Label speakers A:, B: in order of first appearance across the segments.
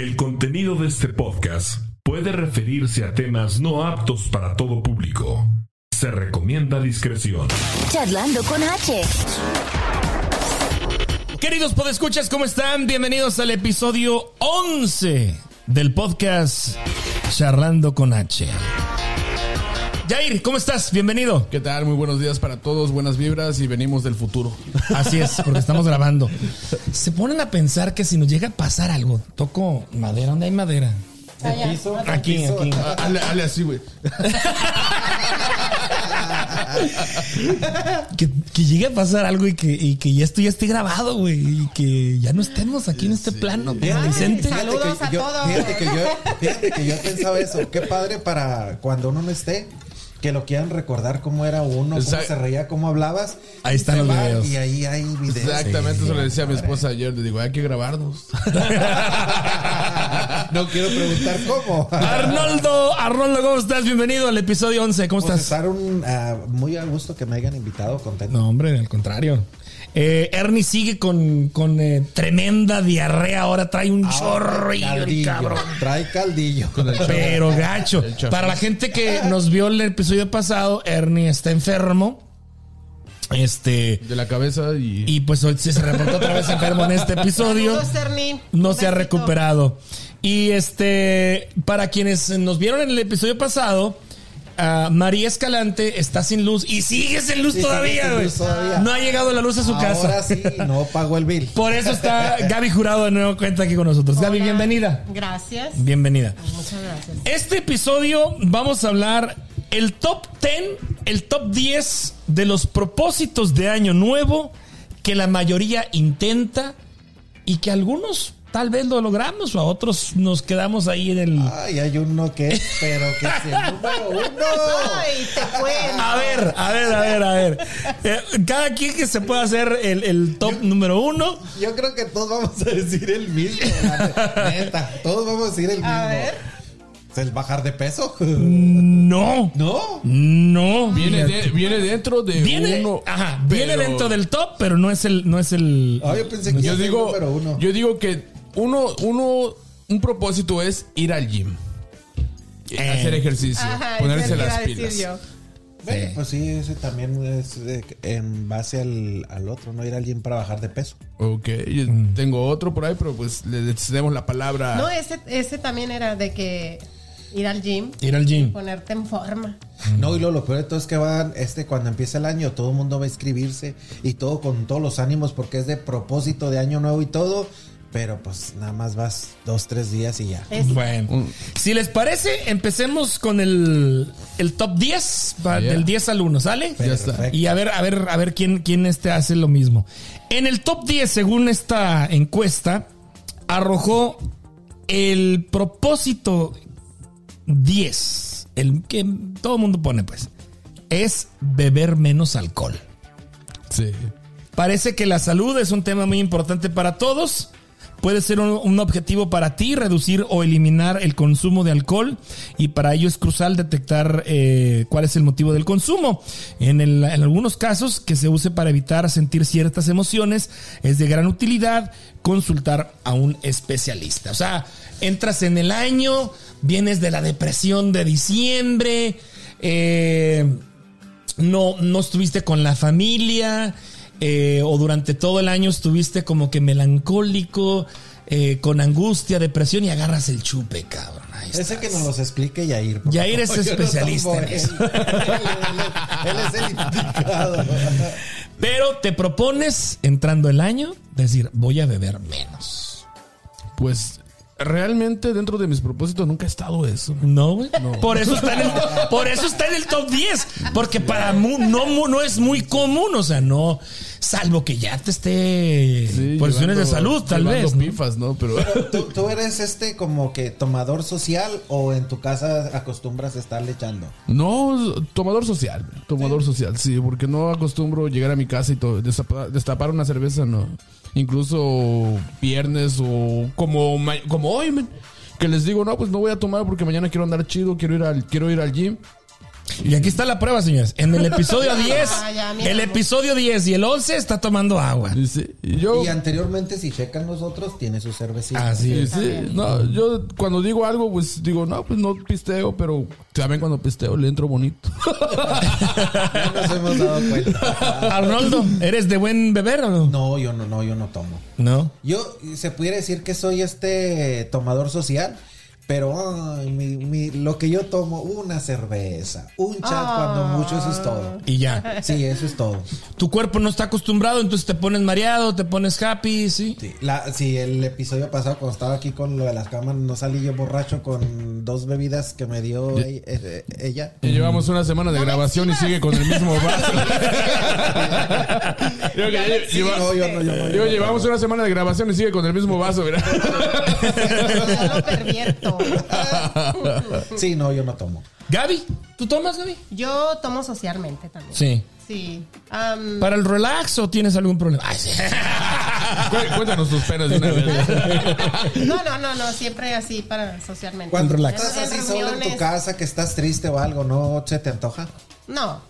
A: El contenido de este podcast puede referirse a temas no aptos para todo público. Se recomienda discreción.
B: Charlando con H.
C: Queridos podescuchas, ¿cómo están? Bienvenidos al episodio 11 del podcast Charlando con H. Jair, ¿cómo estás? Bienvenido.
D: ¿Qué tal? Muy buenos días para todos, buenas vibras y venimos del futuro.
C: Así es, porque estamos grabando. Se ponen a pensar que si nos llega a pasar algo, toco madera, ¿dónde hay madera? Aquí, aquí.
D: Ah, Hazle, hazle así, güey.
C: Que, que llegue a pasar algo y que, y que ya esto ya esté grabado, güey. Y que ya no estemos aquí en este plano.
E: Saludos
F: que
E: a
F: yo,
E: todos.
F: Fíjate que, yo, fíjate que yo he pensado eso. Qué padre para cuando uno no esté. Que lo quieran recordar cómo era uno, cómo se reía, cómo hablabas.
C: Ahí están los
F: va
C: videos.
F: Y ahí hay videos.
D: Exactamente, eso le decía a mi esposa ayer. Le digo, hay que grabarnos.
F: No quiero preguntar cómo.
C: Arnoldo, Arnoldo, ¿cómo estás? Bienvenido al episodio 11. ¿Cómo
F: Pues
C: estás?
F: estar un, ah, muy a gusto que me hayan invitado, contento.
C: No, hombre, al contrario. Eh, Ernie sigue con, con eh, tremenda diarrea. Ahora trae un chorro y
F: Caldillo,
C: cabrón.
F: Trae caldillo.
C: Pero gacho.
D: El chorro.
C: Para la gente que nos vio el episodio pasado, Ernie está enfermo. Este.
D: De la cabeza y.
C: Y pues hoy se reportó otra vez enfermo en este episodio.
E: Saludos, Ernie.
C: No se ha recuperado. Y este, para quienes nos vieron en el episodio pasado, María Escalante está sin luz y sigue sin luz todavía,
F: sin
C: güey.
F: luz todavía.
C: No ha llegado la luz a su
F: Ahora
C: casa.
F: sí, no pago el bill.
C: Por eso está Gaby Jurado de nuevo cuenta aquí con nosotros. Gaby,
E: Hola.
C: bienvenida.
E: Gracias.
C: Bienvenida.
E: Muchas gracias.
C: Este episodio vamos a hablar el top 10, el top 10 de los propósitos de año nuevo que la mayoría intenta y que algunos tal vez lo logramos o a otros nos quedamos ahí en el...
F: Ay, hay uno que es, pero que es el número uno.
E: Ay, te cuento.
C: A ver, a ver, a ver, a ver. Eh, cada quien que se pueda hacer el, el top número uno.
F: Yo creo que todos vamos a decir el mismo. la Neta, todos vamos a decir el mismo.
E: A ver.
F: ¿Es el bajar de peso?
C: No.
F: No.
C: No.
D: Viene, de- viene dentro de
C: Viene,
D: uno.
C: ajá, viene dentro del top, pero no es el, no es el.
F: Ah, yo pensé que
D: Yo
F: era el
D: digo,
F: número uno.
D: yo digo que uno, uno, un propósito es ir al gym.
C: Eh.
D: Hacer ejercicio,
E: Ajá,
D: ponerse las pilas.
E: yo.
F: Bueno,
C: Sí.
F: pues sí, ese también es de- en base al, al otro, no ir a alguien para bajar de peso.
D: Ok, yo
C: Mm.
D: tengo otro por ahí, pero pues le cedemos la palabra.
E: No, ese, ese también era de que ir al gym,
C: Ir al gym.
E: ponerte en forma.
F: No, y lo, lo peor de todo es que van, este, cuando empieza el año, todo el mundo va a inscribirse y todo con todos los ánimos porque es de propósito de año nuevo y todo, pero pues nada más vas dos, tres días y ya.
E: Es-
C: Bueno, si les parece, empecemos con el, el top 10, va,
D: Yeah.
C: del 10 al 1, ¿sale?
D: Ya está.
C: Y a ver, a ver, a ver quién, quién este hace lo mismo. En el top 10, según esta encuesta, arrojó el propósito 10, el que todo el mundo pone, pues, es beber menos alcohol.
D: Sí.
C: Parece que la salud es un tema muy importante para todos. Puede ser un, objetivo para ti reducir o eliminar el consumo de alcohol y para ello es crucial detectar eh, cuál es el motivo del consumo. En algunos casos que se use para evitar sentir ciertas emociones es de gran utilidad consultar a un especialista. O sea, entras en el año, vienes de la depresión de diciembre, eh, no, no estuviste con la familia eh, o durante todo el año estuviste como que melancólico, eh, con angustia, depresión y agarras el chupe, cabrón.
F: Ese
C: estás.
F: que nos los explique Yair.
C: Yair es
F: no
C: especialista en
F: él.
C: eso.
F: Él, él- él es el indicado.
C: Pero te propones, entrando el año, decir, voy a beber menos.
D: Pues realmente dentro de mis propósitos nunca ha estado eso.
C: No, güey. Por eso está en el, por eso está en el top 10. Porque para mu- no, mu- no es muy común. O sea, no. Salvo que ya te esté
D: Sí,
C: por cuestiones de salud, tal vez. ¿no?
D: pifas, ¿no? Pero
F: ¿Tú, tú eres este como que tomador social o en tu casa acostumbras a estarle echando?
D: no, tomador social, tomador social, sí, porque no acostumbro llegar a mi casa y todo, destapar, destapar una cerveza, no. Incluso viernes o como, ma- como hoy, men, que les digo, no, pues no voy a tomar porque mañana quiero andar chido, quiero ir al, quiero ir al gym.
C: Y aquí está la prueba, señores. En el episodio 10,
E: Ah, ya,
C: el episodio 10 y el 11 está tomando agua.
D: Y yo,
F: Y anteriormente, si checan los otros, tiene su cervecita.
C: Así
D: sí,
C: es.
D: sí, no, yo cuando digo algo, pues digo, no, pues no pisteo, pero saben cuando pisteo le entro bonito.
F: No nos hemos dado cuenta.
C: Arnoldo, ¿eres de buen beber o no?
F: No, yo no, no, yo no tomo.
C: No.
F: Yo se pudiera decir que soy este tomador social, pero ay, mi- mi- lo que yo tomo, una cerveza, un chat cuando mucho, eso es todo.
C: Y ya.
F: Sí, eso es todo.
C: Tu cuerpo no está acostumbrado, entonces te pones mareado, te pones happy, ¿sí?
F: Sí, la, sí, el episodio pasado cuando estaba aquí con lo de las camas, no salí yo borracho con dos bebidas que me dio e- e- ella.
D: Y llevamos una semana de
E: No
D: grabación y sigue con el mismo vaso.
E: Me
D: lleva-
F: No, yo no, yo no, yo
D: llevamos una semana de grabación y sigue con el mismo vaso, mira.
E: Ya lo pervierto.
F: Sí, no, yo no tomo.
C: Gaby, ¿tú tomas, Gaby?
E: Yo tomo socialmente también.
C: Sí.
E: Sí.
C: ¿Para el relax o tienes algún problema? Ay, sí.
D: Cu- Cuéntanos tus penas de una vez.
E: no, no, no, no, siempre así para socialmente.
F: Cuando
C: relax.
F: estás así solo en tu casa, que estás triste o algo, ¿no se te antoja?
E: No,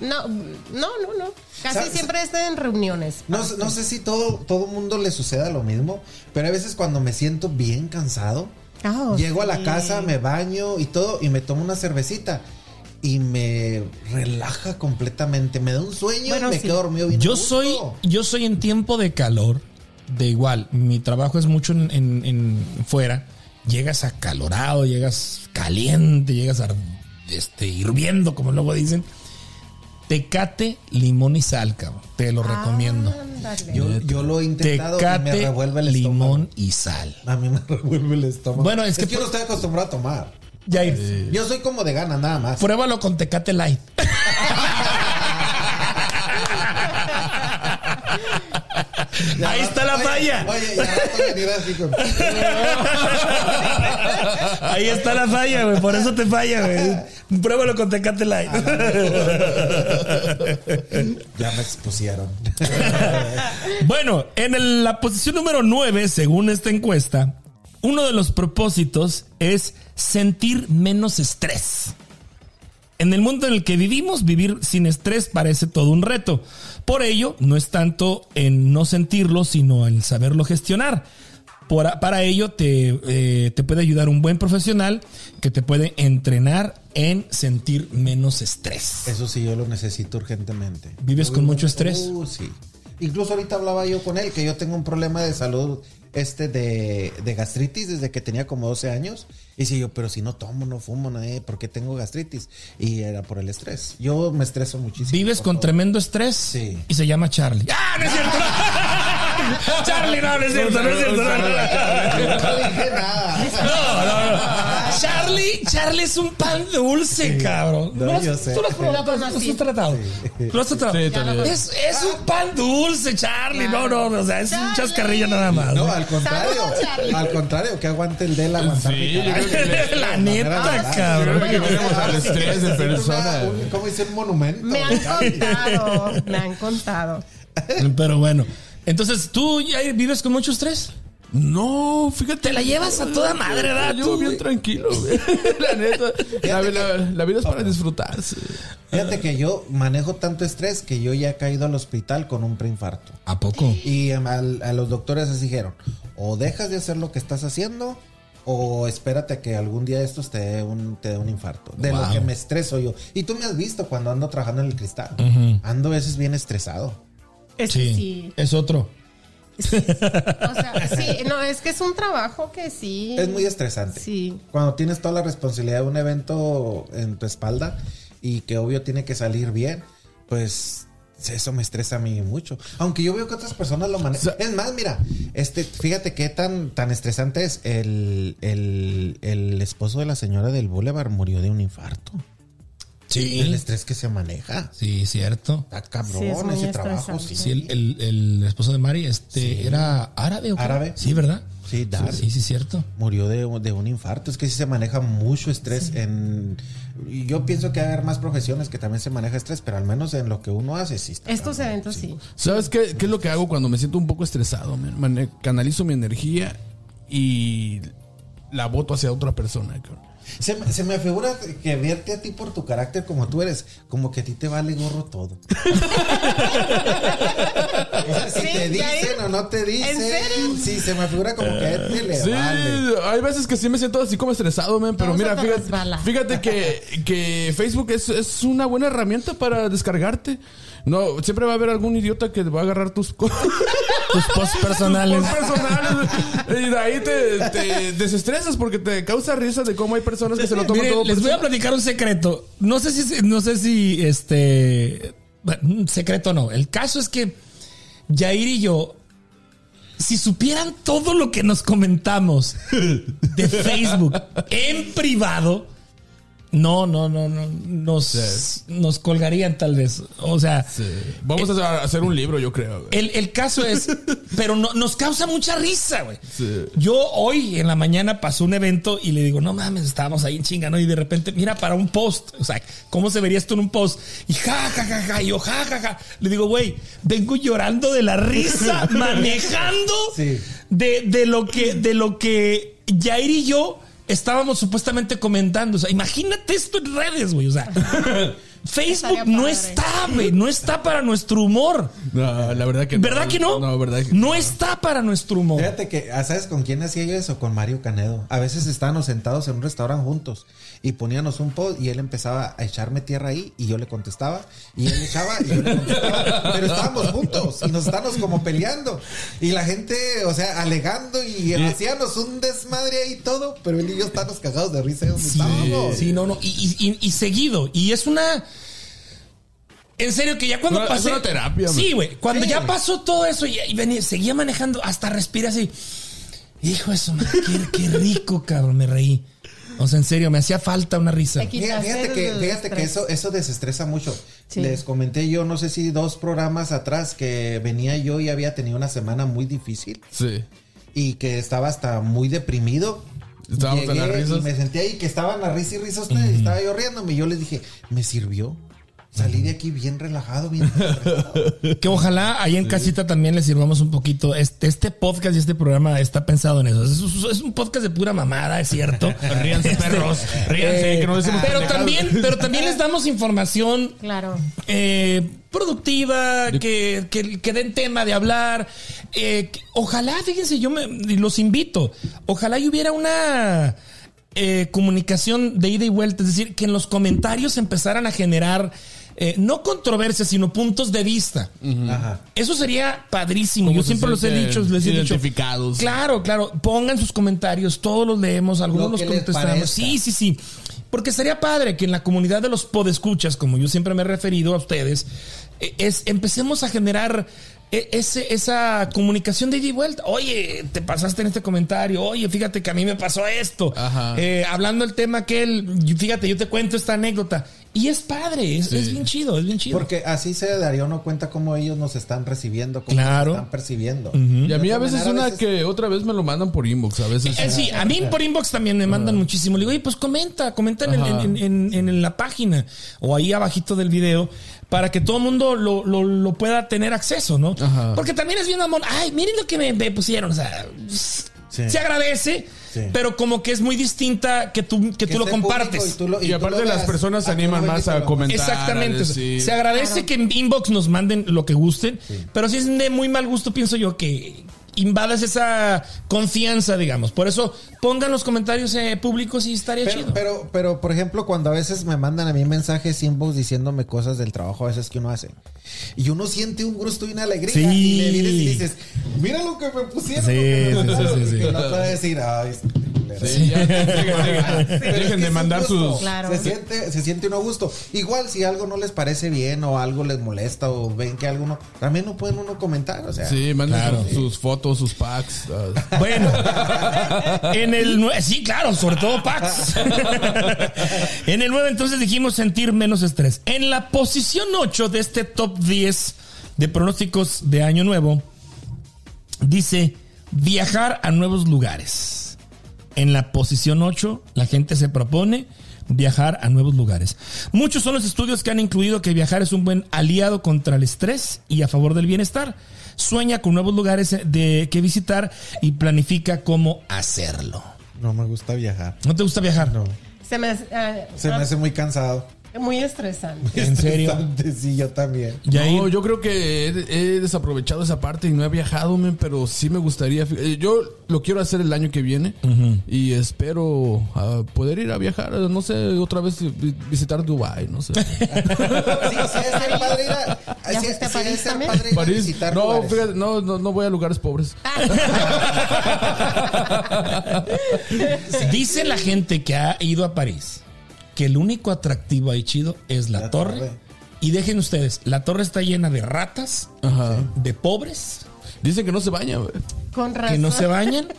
E: no, no, no, no. Casi
F: ¿Sabes?
E: siempre estoy en reuniones.
F: No, sé- no sé si todo todo mundo le suceda lo mismo, pero a veces cuando me siento bien cansado,
E: Ah,
F: llego a la casa, me baño y todo y me tomo una cervecita y me relaja completamente, me da un sueño
E: Bueno,
F: y me
E: sí.
F: quedo dormido bien. a
C: Yo soy, yo soy en tiempo de calor, de igual. Mi trabajo es mucho en, en- en fuera. Llegas acalorado, llegas caliente, llegas ar- este, hirviendo, como luego dicen. Tecate, limón y sal, cabrón. Te lo recomiendo.
F: Yo, yo lo he intentado y me
C: Tecate,
F: revuelve el
C: limón
F: estómago.
C: y sal.
F: A mí me revuelve el estómago.
C: Bueno, es que
F: yo no estoy acostumbrado a tomar. Yo soy como de gana nada más.
C: pruébalo con Tecate Light. Ahí está la
F: Oye,
C: falla.
F: Oye, ya rato venir así con-
C: Ahí está la falla, güey. Por eso te falla, güey. Pruébalo con Tecate Light.
F: Ya me expusieron.
C: Bueno, en el- la posición número 9, según esta encuesta, uno de los propósitos es sentir menos estrés. En el mundo en el que vivimos, vivir sin estrés parece todo un reto. Por ello, no es tanto en no sentirlo, sino en saberlo gestionar. Por- para ello, te, eh, te puede ayudar un buen profesional que te puede entrenar en sentir menos estrés.
F: Eso sí, yo lo necesito urgentemente.
C: ¿Vives con mucho estrés?
F: Uh, sí. Incluso ahorita hablaba yo con él que yo tengo un problema de salud este de, de gastritis desde que tenía como 12 años. Y si yo, pero si no tomo, no fumo, nada. ¿por qué tengo gastritis? Y era por el estrés. Yo me estreso muchísimo.
C: Vives con
F: todo.
C: tremendo estrés
F: Sí.
C: y se llama Charlie. ¡Ah, no es cierto! Charlie, no, no es cierto, no es cierto. No, no,
F: No dije nada.
C: no, no, no. Charlie, Charlie es un pan dulce, cabrón.
F: No,
C: ¿Lo has-
F: yo sé.
C: ¿Tú lo has probado? ¿Lo has tratado? ¿Lo has tratado? Es, es un pan dulce, Charlie. No, no, o sea, es un chascarrillo nada más.
F: No, al contrario. Al contrario, que aguante el de él aguantar
D: Sí,
C: La neta, cabrón.
D: Al estrés persona.
F: ¿Cómo dice un monumento?
E: Me han contado, me han contado.
C: Pero bueno. Entonces, ¿tú ya vives con mucho estrés?
D: No, fíjate.
C: Te la llevas a toda madre, ¿verdad?
D: Yo bien tranquilo, güey. La neta. La, la- la vida es para disfrutarse.
F: Fíjate que yo manejo tanto estrés que yo ya he caído al hospital con un preinfarto.
C: ¿A poco?
F: Y em, al- a los doctores les dijeron, o dejas de hacer lo que estás haciendo, o espérate a que algún día estos te dé un, te dé un infarto. De
C: Wow.
F: lo que me estreso yo. Y tú me has visto cuando ando trabajando en el cristal. Ando a veces bien estresado.
E: Es
C: Sí,
E: sí.
C: es otro.
E: O sea, sí, no, es que es un trabajo que sí.
F: Es muy estresante.
E: Sí.
F: Cuando tienes toda la responsabilidad de un evento en tu espalda y que obvio tiene que salir bien, pues eso me estresa a mí mucho. Aunque yo veo que otras personas lo manejan. Es más, mira, este, fíjate qué tan, tan estresante es. El, el, el esposo de la señora del Boulevard murió de un infarto. El
C: Sí.
F: estrés que se maneja.
C: Sí, cierto.
F: Está cabrón
E: Sí, es
F: ese trabajo. Sí,
C: Sí, el, el- el esposo de Mari, este, ¿era árabe o qué?
F: Árabe.
C: Sí, ¿verdad?
F: Sí, Dar.
C: Sí, sí, cierto.
F: Murió de, de un infarto. Es que sí se maneja mucho estrés en... Yo pienso que hay más profesiones que también se maneja estrés, pero al menos en lo que uno hace sí está.
E: Estos
F: cabrón.
E: eventos sí.
D: ¿Sabes qué, qué es lo que hago cuando me siento un poco estresado? man? Canalizo mi energía y la voto hacia otra persona. cabrón.
F: Se, me- se me figura que verte a ti por tu carácter como tú eres, como que a ti te vale gorro todo. O sea, si
E: Sí,
F: te dicen o no te dicen.
E: serio?
F: Sí, se me figura como que a él le
D: Sí,
F: vale.
D: hay veces que sí me siento así como estresado, man, pero mira, fíjate, fíjate que, que Facebook es, es una buena herramienta para descargarte. No, siempre va a haber algún idiota que va a agarrar tus cosas
C: Tus posts personales.
D: personales y de ahí te, te desestresas porque te causa risa de cómo hay personas que se lo toman todo
C: les voy a platicar un secreto. No sé si, no sé si este, bueno, un secreto no. El caso es que Jair y yo, si supieran todo lo que nos comentamos de Facebook en privado, no, no, no, no, nos, nos colgarían tal vez. O sea,
D: Vamos a hacer un libro, yo creo.
C: el, el caso es, pero no, nos causa mucha risa, güey.
D: Sí.
C: Yo hoy en la mañana pasó un evento y le digo, no mames, estábamos ahí en chinga, ¿no? Y de repente, mira, para un post, o sea, ¿cómo se vería esto en un post? Y ja, ja, ja, ja, y yo, ja, ja, ja. Le digo, güey, vengo llorando de la risa, manejando de, de lo que, de lo que Jair y yo estábamos supuestamente comentando. O sea, imagínate esto en redes, güey. O sea, Facebook no está, güey, no está para nuestro humor.
D: No, la verdad que
C: ¿Verdad que no?
D: No, verdad que
C: No está para nuestro humor.
F: Fíjate que, ah, ¿sabes con quién hacía yo eso? Con Mario Canedo. A veces estábamos sentados en un restaurante juntos y poníamos un post y él empezaba a echarme tierra ahí y yo le contestaba y él echaba y yo le contestaba. Pero estábamos juntos y nos estábamos como peleando y la gente, o sea, alegando y hacíamos un desmadre ahí todo, pero él y yo estábamos cagados de risa donde estábamos.
C: Sí, no, no. Y, y- y- y seguido. Y es una. En serio, que ya cuando
D: Una- es una terapia,
C: Sí, güey. Cuando
F: Sí.
C: ya pasó todo eso y, y venía, seguía manejando, hasta respira así. Hijo de su madre, qué, qué rico, cabrón, me reí. O sea, en serio, me hacía falta una risa.
E: Te
F: Fíjate, que, fíjate eso, eso desestresa mucho.
E: Sí.
F: Les comenté yo, no sé si dos programas atrás, que venía yo y había tenido una semana muy difícil.
D: Sí.
F: y que estaba hasta muy deprimido.
D: Estábamos en las
F: Llegué
D: risas.
F: Y me senté ahí que estaban a risa y risa ustedes. Estaba yo riéndome. Y yo les dije, ¿me sirvió? Salí de aquí bien relajado, bien relajado.
C: Que ojalá ahí en casita también les sirvamos un poquito. Este, este podcast y este programa está pensado en eso. Es, un podcast de pura mamada, es cierto.
D: Ríanse, perros. Ríanse, que no decimos
C: pero
D: pendejadas.
C: también, pero también les damos información
E: Claro.
C: eh, productiva, que, que, que den tema de hablar. Eh, que- ojalá, fíjense, yo me, los invito. Ojalá y hubiera una eh, comunicación de ida y vuelta. Es decir, que en los comentarios empezaran a generar eh, no controversias, sino puntos de vista.
F: Ajá.
C: Eso sería padrísimo.
D: Como
C: Yo
D: se
C: siempre los he dicho, les he dicho. Claro, claro. Pongan sus comentarios, todos los leemos, algunos
F: Lo
C: los contestamos. Sí, sí, sí. Porque sería padre que en la comunidad de los podescuchas, como yo siempre me he referido a ustedes, es empecemos a generar ese, esa comunicación de ida y vuelta. Oye, te pasaste en este comentario. Oye, fíjate que a mí me pasó esto.
D: Ajá.
C: Eh, hablando el tema que él, fíjate, yo te cuento esta anécdota. Y es padre, es, es bien chido, es bien chido.
F: Porque así se daría uno cuenta cómo ellos nos están recibiendo, cómo
C: Claro.
F: nos están percibiendo.
D: Y a mí a veces
F: manera,
D: una
F: a veces-
D: que otra vez me lo mandan por inbox. A veces.
C: Eh, sí, a mí por inbox también me mandan muchísimo. Le digo, oye, pues comenta, comenta en, en- en- en- en la página o ahí abajito del video para que todo el mundo lo, lo- lo pueda tener acceso, ¿no?
D: Ajá.
C: Porque también es bien amor. Ay, miren lo que me, me pusieron. O sea,
F: Sí.
C: se agradece,
F: Sí.
C: pero como que es muy distinta que tú, que
F: Que
C: tú lo compartes.
F: y tú lo-
D: Y
F: tú
D: aparte
F: lo
D: las personas se animan más a comentar.
C: Exactamente.
D: a.
C: Se agradece
E: Claro.
C: que en inbox nos manden lo que gusten, pero si es de muy mal gusto, pienso yo que invadas esa confianza, digamos. Por eso pongan los comentarios eh, públicos y estaría
F: Pero,
C: chido.
F: pero, pero, por ejemplo, cuando a veces me mandan a mí mensajes inbox diciéndome cosas del trabajo a veces que uno hace. Y uno siente un gusto y una alegría.
C: Sí.
F: Y le vienes y dices, mira lo que me pusieron.
C: Sí,
F: lo que me
C: sí, sí,
F: mandaron",
C: sí, sí.
F: Y no puede decir, ay, es culero".
D: Sí, ya, dejen, de mandar sus.
E: Claro.
F: Se siente, se siente uno a gusto. Igual si algo no les parece bien o algo les molesta o ven que algo no, también no pueden uno comentar. O sea,
D: Sí, manden
C: Claro.
D: sus, sus fotos, sus packs. ah,
C: Bueno, en el nue- sí, claro, sobre todo Pax. en el 9 entonces dijimos sentir menos estrés. En la posición 8 de este top 10 de pronósticos de año nuevo dice viajar a nuevos lugares. En la posición 8 la gente se propone viajar a nuevos lugares. Muchos son los estudios que han incluido que viajar es un buen aliado contra el estrés y a favor del bienestar. Sueña con nuevos lugares de que visitar y planifica cómo hacerlo.
F: no me gusta viajar.
C: ¿No te gusta viajar?
F: No.
E: Se me ah,
F: Se me
E: ah,
F: hace muy cansado.
E: Muy estresante.
C: ¿En serio?
F: Estresante, Sí, yo también.
C: Yair,
D: No, yo creo que he, he desaprovechado esa parte y no he viajado, men, pero sí me gustaría. eh, Yo lo quiero hacer el año que viene y espero ah, poder ir a viajar, no sé, otra vez vi- visitar Dubai, no sé.
F: Sí, sí, es ser padre ir a,
E: ¿Ya
F: sí,
E: París
F: padre ir a visitar
D: no,
F: lugares.
D: fíjate, no, no, no voy a lugares pobres.
C: dice la gente que ha ido a París que el único atractivo ahí chido es la,
F: La
C: torre.
F: torre.
C: Y dejen ustedes, la torre está llena de ratas,
D: Ajá.
C: de pobres,
D: Dicen que no se baña, güey.
E: Con razón.
C: que no se bañan.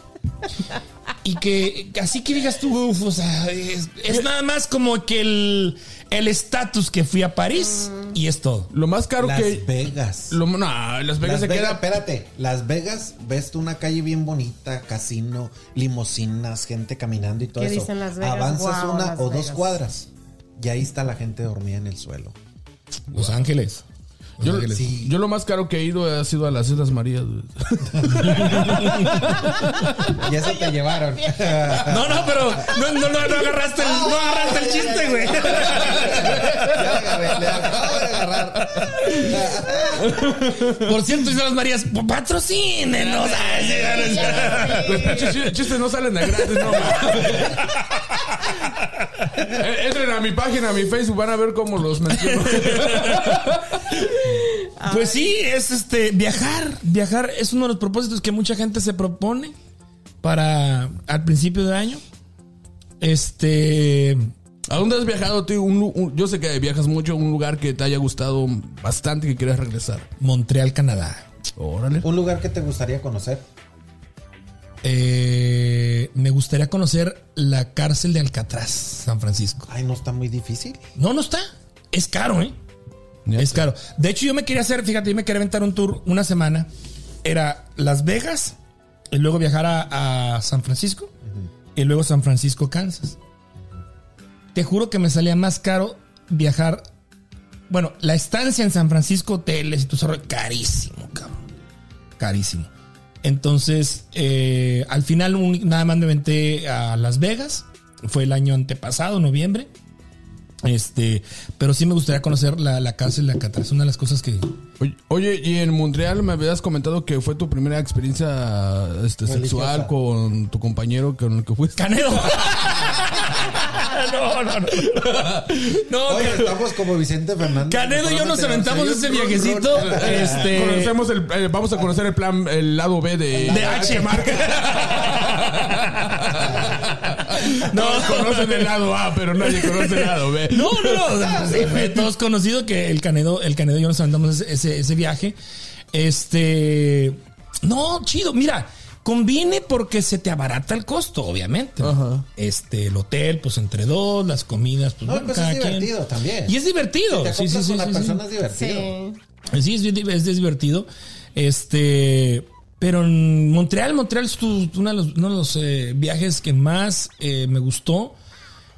C: Y que así que digas tú, uf, o sea, es, es nada más como que el el estatus que fui a París y es todo.
D: Lo más caro
F: Las
D: que.
F: Vegas.
D: Lo, no, Las Vegas
F: Las
D: se
F: Vegas,
D: queda.
F: espérate, Las Vegas, ves tú una calle bien bonita, casino, limosinas, gente caminando y todo
E: ¿Qué
F: eso.
E: dicen Las Vegas?
F: Avanzas una
E: Las
F: o dos cuadras y ahí está la gente dormida en el suelo.
C: Los Ángeles.
D: Yo,
C: Ángeles.
F: sí.
D: yo lo más caro que he ido ha sido a las Islas Marías.
F: Y eso te llevaron.
C: No, no, pero no, no, no, no agarraste el, no agarraste el chiste, güey.
F: Ya le agarré, le acabo de agarrar.
C: Por cierto, Islas Marías, patrocínenos.
D: Los pinches chi- chistes no salen de gratis, no. Eh, Entren a mi página, a mi Facebook, van a ver cómo los menciono.
C: Pues sí, es este viajar. Viajar es uno de los propósitos que mucha gente se propone para al principio de año. Este.
D: ¿A dónde has viajado, tío? Un un- yo sé que viajas mucho, un lugar que te haya gustado bastante que quieras regresar.
C: Montreal, Canadá.
D: Órale.
F: Un lugar que te gustaría conocer.
C: Eh, me gustaría conocer la cárcel de Alcatraz, San Francisco.
F: Ay, no está muy difícil.
C: No, no está. Es caro, ¿eh? Es caro. De hecho, yo me quería hacer, fíjate, yo me quería aventar un tour una semana. Era Las Vegas y luego viajar a, a San Francisco y luego San Francisco, Kansas. Te juro que me salía más caro viajar. Bueno, la estancia en San Francisco, hoteles y eso, carísimo, cabrón. Carísimo. Entonces, eh, al final un- nada más me aventé a Las Vegas. Fue el año antepasado, noviembre. Este, pero sí me gustaría conocer la, la cárcel de Alcatraz. Es una de las cosas que.
D: Oye, Oye, y en Montreal me habías comentado que fue tu primera experiencia este, sexual con tu compañero con el que fuiste.
C: ¡Canedo! no, no, no. No,
F: Oye, estamos como Vicente Fernández.
C: Canedo y yo nos aventamos ese viajecito. Este.
D: Conocemos el, eh, vamos a conocer el plan, el lado B de,
C: De H.
D: No conocen el lado A, pero nadie conoce el lado B.
C: No, no, no. Sí, todos conocido que el Canedo, el Canedo y yo nos aventamos ese, ese, viaje. Este. No, chido. Mira, conviene porque se te abarata el costo, obviamente.
D: Ajá.
C: Este, el hotel, pues entre dos, las comidas, pues
F: No,
C: bueno,
F: pues
C: cada
F: es
C: quien.
F: divertido también.
C: Y es divertido.
F: Te
C: Sí, sí, sí,
F: con la
C: sí, sí.
F: persona es divertido.
E: Sí.
C: Sí, es, es divertido. Este. Pero en Montreal, Montreal es tu- uno de los, uno de los, eh, viajes que más eh, me gustó.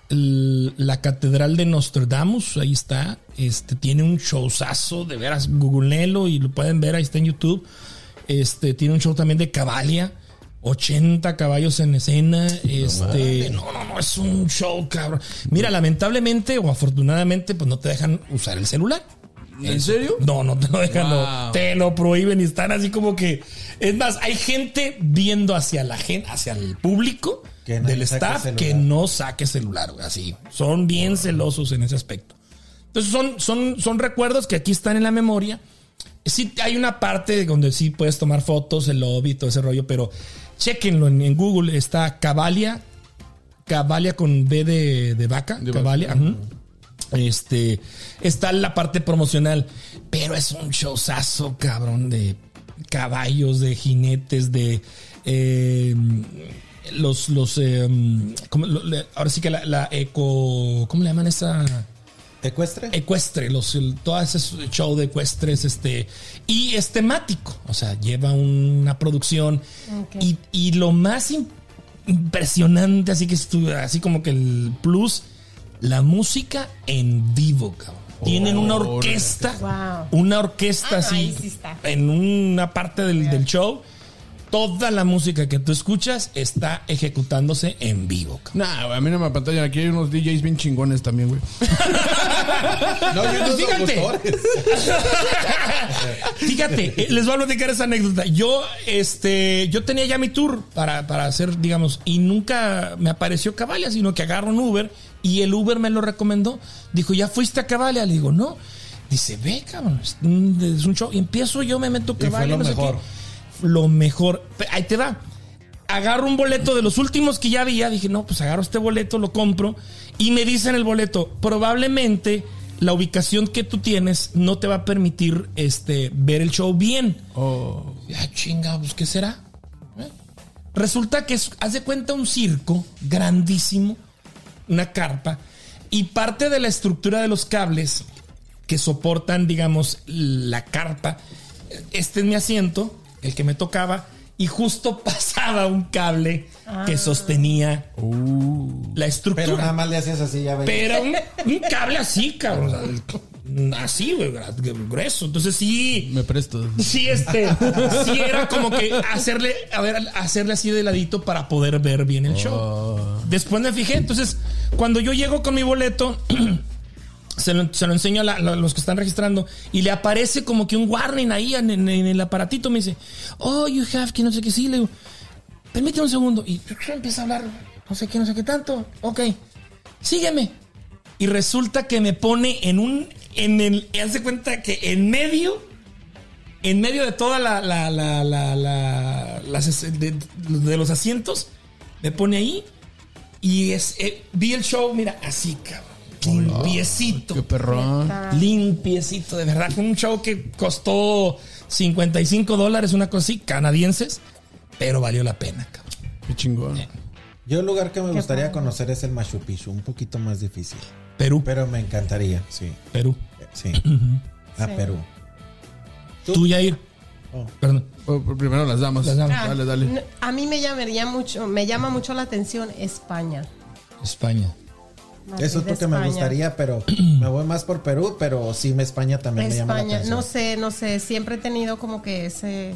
C: El- la Catedral de Nostradamus, ahí está. Este tiene un showzazo, de veras, googleenlo y lo pueden ver, ahí está en YouTube. Este tiene un show también de Cavalia. 80 caballos en escena. Este, no, no, no, es un show, cabrón. Mira, lamentablemente o afortunadamente, pues no te dejan usar el celular.
D: ¿En serio?
C: No, no te lo dejan, no. Te lo prohíben y están así como que. Es más, hay gente viendo hacia la gente, hacia el público
F: Que
C: del staff
F: celular.
C: que no saque celular, güey, así. Son bien celosos en ese aspecto. Entonces son, son, son recuerdos que aquí están en la memoria. Sí, hay una parte donde sí puedes tomar fotos, el lobby todo ese rollo, pero chequenlo en, en Google. Está Cavalia, Cavalia con B de, de vaca,
D: De
C: Cavalia. Este, está la parte promocional, pero es un showzazo, cabrón, de caballos, de jinetes, de eh, los, los, eh, ¿cómo lo- le- ahora sí que la, la eco, ¿cómo le llaman esa?
F: ¿Ecuestre?
C: ecuestre, los, el- todo ese show de ecuestres, este, y es temático, o sea, lleva una producción y, y lo más im- impresionante, así que estu- así como que el plus, la música en vivo, cabrón. Tienen una orquesta,
E: Wow.
C: una orquesta
E: Ah,
C: así
E: sí
C: en una parte del, del show toda la música que tú escuchas está ejecutándose en vivo.
D: Nah, güey, a mí no me pantalla. Aquí hay unos DJs bien chingones también, güey.
F: No, yo no
C: Fíjate. Fíjate, eh, les voy a platicar esa anécdota. Yo, este, yo tenía ya mi tour para, para hacer, digamos, y nunca me apareció Cavalia, sino que agarro un Uber y el Uber me lo recomendó. Dijo, ¿ya fuiste a Cavalia? Le digo, no. Dice, ve, cabrón, es un, show. Y empiezo yo, me meto
F: Y fue
C: Cavalia,
F: lo
C: no sé
F: mejor.
C: qué. Lo mejor. Ahí te va. Agarro un boleto de los últimos que ya había. Dije, no, pues agarro este boleto, lo compro. Y me dicen el boleto, probablemente la ubicación que tú tienes no te va a permitir este, ver el show bien.
D: Oh.
C: Ah, chinga, pues ¿qué será? ¿Eh? Resulta que es, haz de cuenta un circo grandísimo, una carpa, y parte de la estructura de los cables que soportan, digamos, la carpa, este es mi asiento, el que me tocaba, y justo pasaba un cable que sostenía la estructura.
F: Pero nada más le hacías así, ya ves.
C: Pero un, un cable así, cabrón. o sea, Así, güey, grueso. Entonces sí.
D: Me presto.
C: Sí, este. Sí, era como que hacerle, a ver, hacerle así de ladito para poder ver bien el show. Después me fijé. Entonces, cuando yo llego con mi boleto. Se lo, se lo enseño a, los que están registrando y le aparece como que un warning ahí en, el aparatito. Me dice, oh, you have que no sé qué. Sí, le digo, permíteme un segundo. Y empieza a hablar, no sé qué, no sé qué tanto. Ok, sígueme. Y resulta que me pone en un. En el. Hace cuenta que en medio. En medio de toda la. la, la, la, de, de los asientos. Me pone ahí. Y es, eh, vi el show, mira, así, cabrón. Limpiecito.
D: Qué perrón.
C: Limpiecito, de verdad. Fue un show que costó 55 dólares, una cosa así, canadienses. Pero valió la pena, cabrón.
D: Qué chingón.
F: Yo el lugar que me gustaría conocer es el Machu Picchu, un poquito más difícil.
C: Perú,
F: Pero me encantaría, sí.
C: Perú.
F: Sí. A Perú.
C: Tú, Yair.
F: Oh.
C: Perdón.
D: Oh, primero las damas.
C: Las damas.
E: Ah,
D: Dale, dale.
E: n- A mí me llamaría mucho, me llama mucho la atención España.
C: España.
E: Madrid,
F: Eso es porque me
E: España.
F: gustaría, pero me voy más por Perú, pero sí, me España también me llama la
E: España,
F: atención.
E: no sé, no sé, siempre he tenido como que ese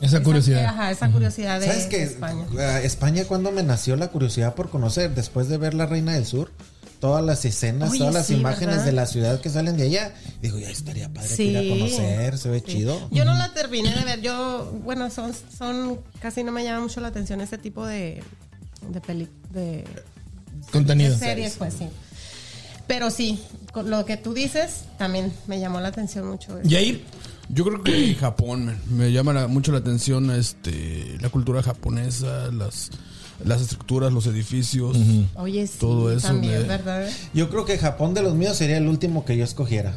C: Esa curiosidad.
E: Esa, ajá, esa curiosidad de,
F: ¿Sabes
E: de
F: qué?
E: España.
F: Ah, España, cuando me nació la curiosidad por conocer, después de ver La Reina del Sur, todas las escenas,
E: Oye,
F: todas las
E: sí,
F: imágenes
E: ¿verdad?
F: de la ciudad que salen de allá, digo, ya estaría padre que ir a
E: Sí.
F: conocer, se ve
E: Sí.
F: chido.
E: Yo no la terminé de ver. Yo, bueno, son, son casi no me llama mucho la atención este tipo de de peli, de,
C: Contenido.
E: de series, pues sí. Pero sí, con lo que tú dices también me llamó la atención mucho. eso.
C: Yair.
D: Yo creo que Japón man. me llama la- mucho la atención este la cultura japonesa, las las estructuras, los edificios.
E: Oye, sí,
D: Todo eso
E: también,
D: me-
E: ¿verdad?
F: Yo creo que Japón de los míos sería el último que yo escogiera.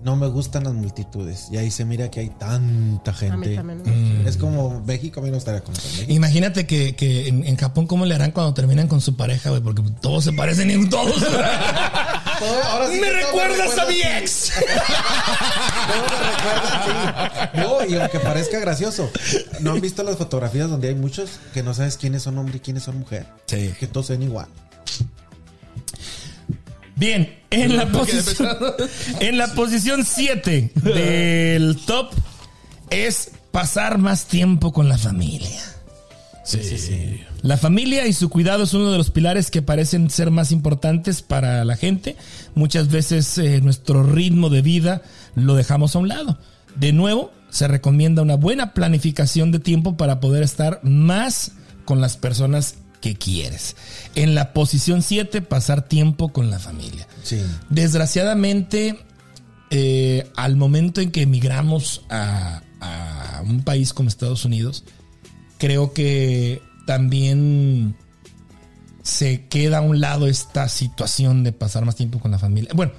F: No me gustan las multitudes. Y ahí se mira que hay tanta
E: A mí
F: gente. Es como México, a mí no estaría conocer México.
C: Imagínate que, que en, en Japón, ¿cómo le harán cuando terminan con su pareja, güey? Porque todos se parecen en todos.
F: Todo- ahora sí
C: me recuerdas a mi ex.
F: Todo me recuerda, sí. No, y aunque parezca gracioso, ¿no han visto las fotografías donde hay muchos que no sabes quiénes son hombre y quiénes son mujer?
C: Sí.
F: Que todos se ven igual.
C: Bien, en la posición, en la posición 7 del top es pasar más tiempo con la familia.
D: Sí, sí, sí.
C: La familia y su cuidado es uno de los pilares que parecen ser más importantes para la gente. Muchas veces eh, nuestro ritmo de vida lo dejamos a un lado. De nuevo, se recomienda una buena planificación de tiempo para poder estar más con las personas que quieres. En la posición 7, pasar tiempo con la familia.
F: Sí.
C: Desgraciadamente, eh, al momento en que emigramos a, a un país como Estados Unidos, creo que también se queda a un lado esta situación de pasar más tiempo con la familia. Bueno,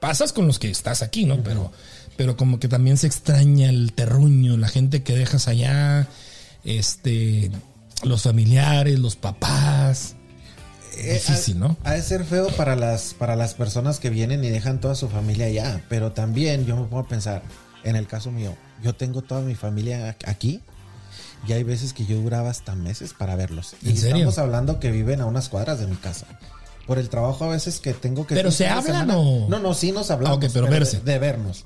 C: pasas con los que estás aquí, ¿no? Pero, pero como que también se extraña el terruño, la gente que dejas allá, este, los familiares, los papás.
F: Eh,
C: Difícil, ¿no?
F: Ha de ser feo para las, para las personas que vienen y dejan toda su familia allá. Pero también yo me pongo a pensar, en el caso mío, yo tengo toda mi familia aquí. Y hay veces que yo duraba hasta meses para verlos. Y estamos hablando que viven a unas cuadras de mi casa. Por el trabajo a veces que tengo que...
C: ¿Pero se hablan o-
F: No, no, sí nos hablamos.
C: Ah, ok, pero verse.
F: De, de vernos.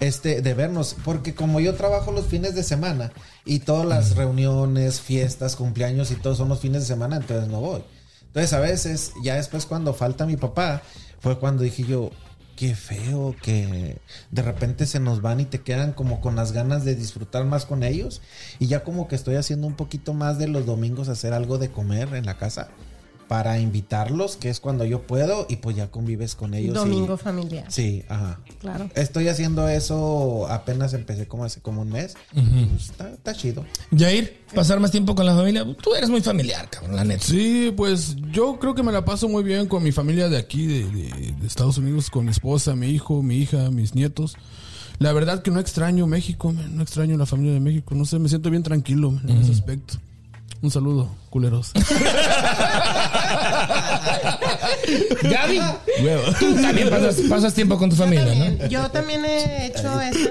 F: Este, de vernos. Porque como yo trabajo los fines de semana y todas las reuniones, fiestas, cumpleaños y todo son los fines de semana, entonces no voy. Entonces a veces, ya después cuando falta mi papá, fue cuando dije yo, qué feo que de repente se nos van y te quedan como con las ganas de disfrutar más con ellos. Y ya como que estoy haciendo un poquito más de los domingos hacer algo de comer en la casa para invitarlos, que es cuando yo puedo, y pues ya convives con ellos. y-
E: Domingo familiar.
F: Sí, ajá.
E: Claro.
F: Estoy haciendo eso, apenas empecé como hace como un mes. Pues, está, está chido.
C: Jair, pasar más tiempo con la familia. Tú eres muy familiar, cabrón, la neta.
D: Sí, pues yo creo que me la paso muy bien con mi familia de aquí, de, de- de Estados Unidos, con mi esposa, mi hijo, mi hija, mis nietos. La verdad que no extraño México, man, no extraño la familia de México. No sé, me siento bien tranquilo man, en ese aspecto. Un saludo, culeros.
C: Gaby, tú también pasas, pasas tiempo con tu familia,
E: También,
C: ¿no?
E: Yo también he hecho esa,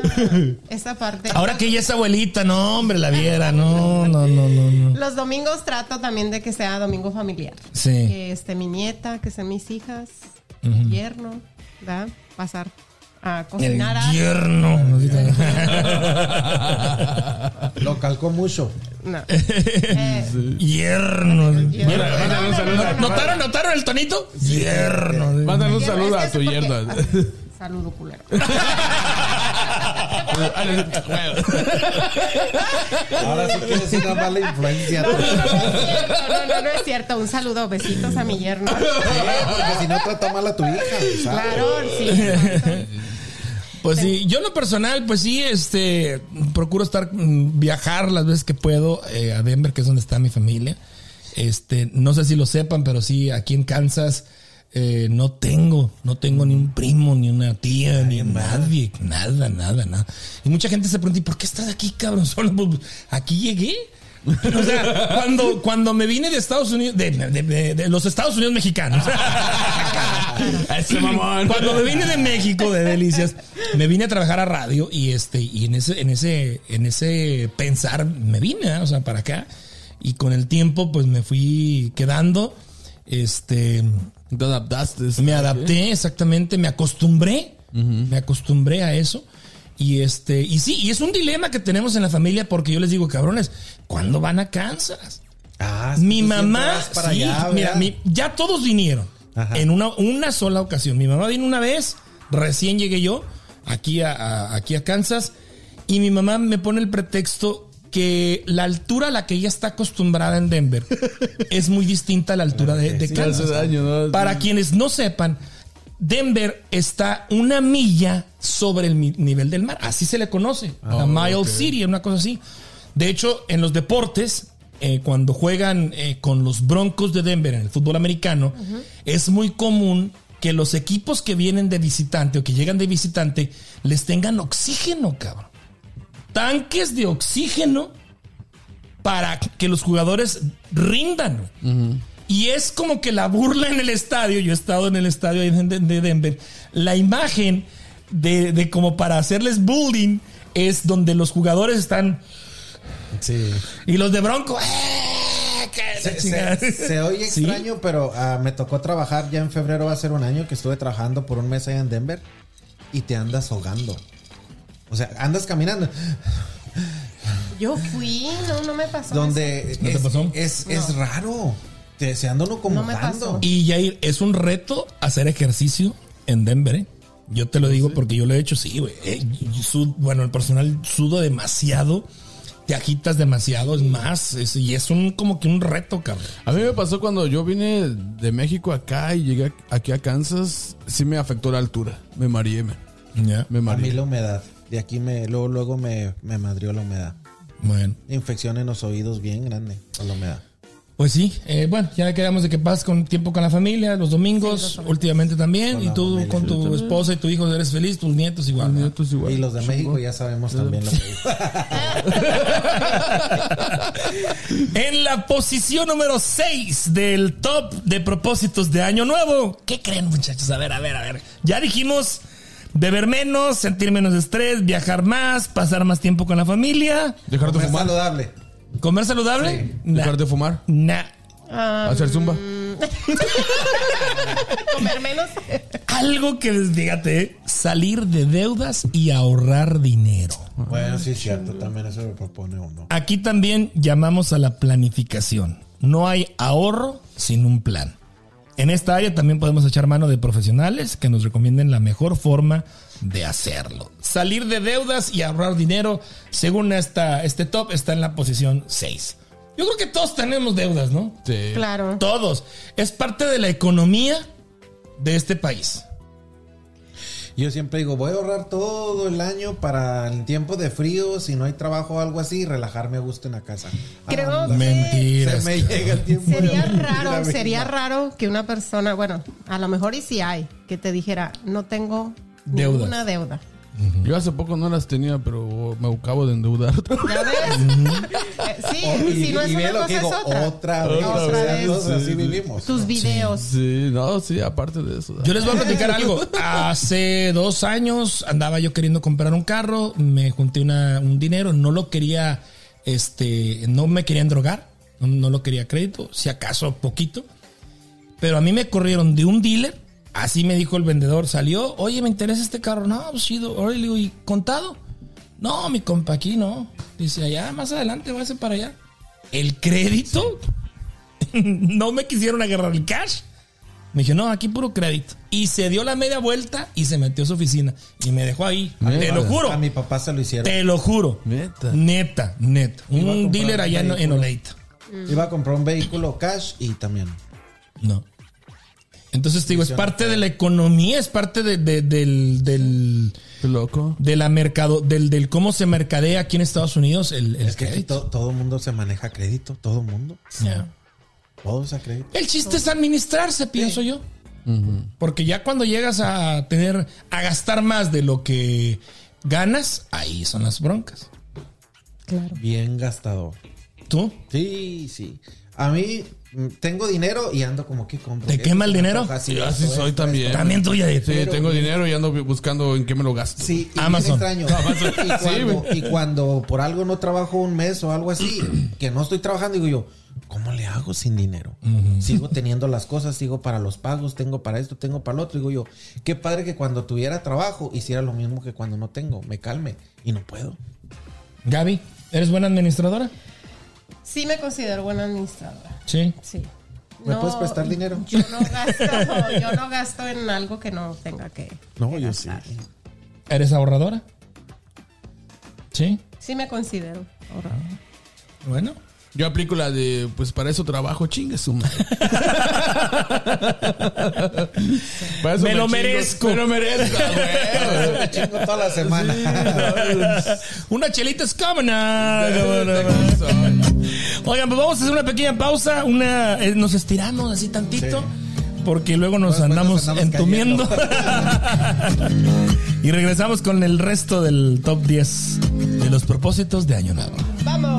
E: esa parte.
C: Ahora que ella es abuelita, no, hombre, la viera, no, no, no, no, no.
E: Los domingos trato también de que sea domingo familiar.
C: Sí.
E: Que esté mi nieta, que sean mis hijas, mi yerno, ¿verdad? Pasar a
C: El
E: cocinar algo.
C: yerno.
F: Lo calcó mucho.
E: No. Eh,
C: Yerno.
E: Mándale un saludo a-
C: ¿Notaron, ¿Notaron el tonito? Yerno.
D: Mándale un
E: yerno,
D: saludo a tu
E: ah, Saludo culero.
F: Ahora sí que es una mala influencia.
E: No, no, no es cierto, no, no, no es cierto. Un saludo, besitos a mi yerno.
F: Porque si no trata mal a tu hija, ¿sabes?
E: Claro, sí.
C: Pues sí, yo en lo personal, pues sí, este, procuro estar, mm, viajar las veces que puedo eh, a Denver, que es donde está mi familia. Este, no sé si lo sepan, pero sí, aquí en Kansas eh, no tengo, no tengo ni un primo, ni una tía, ni nadie, nada, nada, nada. Y mucha gente se pregunta, ¿y por qué estás aquí, cabrón? Solo, pues, aquí llegué. O sea, cuando, cuando me vine de Estados Unidos, de, de- de- de los Estados Unidos mexicanos.
D: Ese mamón.
C: Cuando me vine de México, de Delicias, me vine a trabajar a radio y este, y en ese, en ese, en ese pensar me vine, ¿eh? o sea, para acá. Y con el tiempo, pues me fui quedando. Este,
D: Te adaptaste.
C: me adapté exactamente, me acostumbré, me acostumbré a eso. Y este, y sí, y es un dilema que tenemos en la familia porque yo les digo, cabrones, ¿cuándo van a Kansas?
F: Ah,
C: Mi mamá,
F: para
C: sí,
F: allá,
C: mira, mi- ya todos vinieron
F: Ajá.
C: en una, una sola ocasión. Mi mamá vino una vez, recién llegué yo aquí a, a- aquí a Kansas y mi mamá me pone el pretexto que la altura a la que ella está acostumbrada en Denver es muy distinta a la altura de, de Kansas.
D: hace daño, ¿no?
C: Para
D: Sí.
C: quienes no sepan, Denver está una milla sobre el nivel del mar. Así se le conoce. la Mile. City, una cosa así. De hecho, en los deportes, eh, cuando juegan eh, con los Broncos de Denver en el fútbol americano, es muy común que los equipos que vienen de visitante o que llegan de visitante les tengan oxígeno, cabrón. Tanques de oxígeno para que los jugadores rindan. Y es como que la burla en el estadio, yo he estado en el estadio ahí de, de Denver, la imagen de, de como para hacerles bullying es donde los jugadores están
F: Sí.
C: y los de Bronco. ¡eh! ¡Qué la
F: Se, se- se oye
C: Sí.
F: extraño, pero ah, me tocó trabajar ya en febrero, va a ser un año que estuve trabajando por un mes allá en Denver y te andas ahogando. O sea, andas caminando.
E: Yo fui, no, no me pasó.
F: Donde
C: ¿No te pasó?
F: es, es raro. Te, se anda uno como
E: No me
F: ahogando.
E: pasó.
C: Y Jair, es un reto hacer ejercicio en Denver, ¿eh? Yo te lo digo porque yo lo he hecho, sí, güey. Eh, bueno, el personal sudo demasiado, te agitas demasiado, es más, es- y es un como que un reto, cabrón.
D: A mí me pasó cuando yo vine de México acá y llegué aquí a Kansas, sí me afectó la altura. Me mareé, Me
F: A mí la humedad. De aquí me, luego, luego me, me madrió la humedad.
C: bueno.
F: Infección en los oídos bien grande por la humedad.
C: Pues sí, eh, bueno, ya quedamos de que pasas con tiempo con la familia, los domingos, últimamente también,
F: Con
C: y tú
F: familia.
C: con tu esposa y tu hijo eres feliz, tus nietos igual. ¿no?
D: Nietos igual.
F: Y los de México ya sabemos también lo que.
C: En la posición número 6 del top de propósitos de Año Nuevo. ¿Qué creen, muchachos? A ver, a ver, a ver. Ya dijimos beber menos, sentir menos estrés, viajar más, pasar más tiempo con la familia,
D: Dejar de fumar.
F: saludable.
C: Comer saludable. Nah.
D: Dejar de fumar.
C: Nah.
E: Ah,
D: Hacer zumba.
E: comer menos.
C: algo que, fíjate, salir de deudas y ahorrar dinero.
F: Bueno, sí, es cierto. También eso lo propone uno.
C: Aquí también llamamos a la planificación. No hay ahorro sin un plan. En esta área también podemos echar mano de profesionales que nos recomienden la mejor forma de hacerlo. Salir de deudas y ahorrar dinero, según esta, este top, está en la posición 6. Yo creo que todos tenemos deudas, ¿no?
D: Sí.
E: Claro.
C: Todos. Es parte de la economía de este país.
F: Yo siempre digo, voy a ahorrar todo el año para el tiempo de frío, si no hay trabajo o algo así, relajarme a gusto en la casa.
E: Creo
F: Ah,
E: que-
C: Mentiras.
F: Se me llega el tiempo.
E: Sería
F: de-
E: raro, sería raro que una persona, bueno, a lo mejor y si hay, que te dijera, no tengo
C: Deudas.
E: ninguna deuda.
D: Yo hace poco no las tenía, pero me acabo de endeudar otra vez.
E: ¿Ya ves? Eh, sí,
F: Oh, y,
E: si no es
F: y
E: una cosa
F: que
E: es
F: digo,
E: otra.
F: otra vez.
E: Otra vez.
F: todos así vivimos.
E: Tus videos.
D: Sí, no, sí, aparte de eso.
C: Yo les voy a platicar algo. Hace dos años andaba yo queriendo comprar un carro, me junté una- un dinero, no lo quería, este, no me querían drogar, no, no lo quería crédito, si acaso poquito. Pero a mí me corrieron de un dealer, así me dijo el vendedor, salió, oye, me interesa este carro, no, pues chido, digo, ¿y contado? No, mi compa, aquí no. Dice, allá, más adelante, váyase para allá. El crédito, no me quisieron agarrar el cash. Me dije, no, aquí puro crédito. Y se dio la media vuelta y se metió a su oficina. Y me dejó ahí.
D: Mira.
C: Te lo juro.
F: A mi papá se lo hicieron.
C: Te lo juro.
D: Neta.
C: Neta, neta. Un dealer allá en, en. Oleita.
F: Iba a comprar un vehículo cash y también.
C: No. Entonces te digo, es parte de la economía, es parte de- de- del, del,
D: loco.
C: de la mercado, del, del cómo se mercadea aquí en Estados Unidos el, el
F: Es que aquí
C: crédito.
F: to- todo el mundo se maneja a crédito, todo el mundo.
C: Ya.
F: Todos a crédito.
C: El chiste es administrarse, pienso yo. Porque ya cuando llegas a tener, a gastar más de lo que ganas, ahí son las broncas.
F: Bien gastador.
C: ¿Tú?
F: Sí, sí. A mí tengo dinero y ando como que compro.
C: ¿Te quema el dinero?
F: Así,
D: Yo así
F: esto,
D: soy
F: esto,
D: también.
C: También tuya de
D: Sí, tengo dinero y ando buscando en qué me lo gasto.
F: Sí, y
C: Amazon.
F: bien extraño. Y, cuando, y cuando por algo no trabajo un mes o algo así, que no estoy trabajando, digo yo, ¿cómo le hago sin dinero? Sigo teniendo las cosas, sigo para los pagos, tengo para esto, tengo para lo otro. Digo yo, qué padre que cuando tuviera trabajo hiciera lo mismo que cuando no tengo, me calme y no puedo.
C: Gaby, ¿eres buena administradora?
E: Sí me considero buena administradora.
C: Sí.
E: Sí.
F: ¿Me puedes prestar dinero?
E: Yo no gasto, yo no gasto en algo que no tenga que.
F: No,
E: que
F: yo sí.
C: ¿Eres ahorradora? Sí.
E: Sí me considero. ahorradora.
C: Bueno.
D: Yo aplico la de, pues para eso trabajo, chingue su madre.
C: Me lo
D: chingo,
C: merezco.
D: Me lo merezco, güey.
F: Me chingo toda la semana.
C: Una chelita es nada. Oigan, pues vamos a hacer una pequeña pausa. Una, eh, nos estiramos así tantito. Porque luego nos andamos,
F: andamos
C: entumiendo. y regresamos con el resto del top 10 de los propósitos de Año Nuevo.
E: ¡Vamos!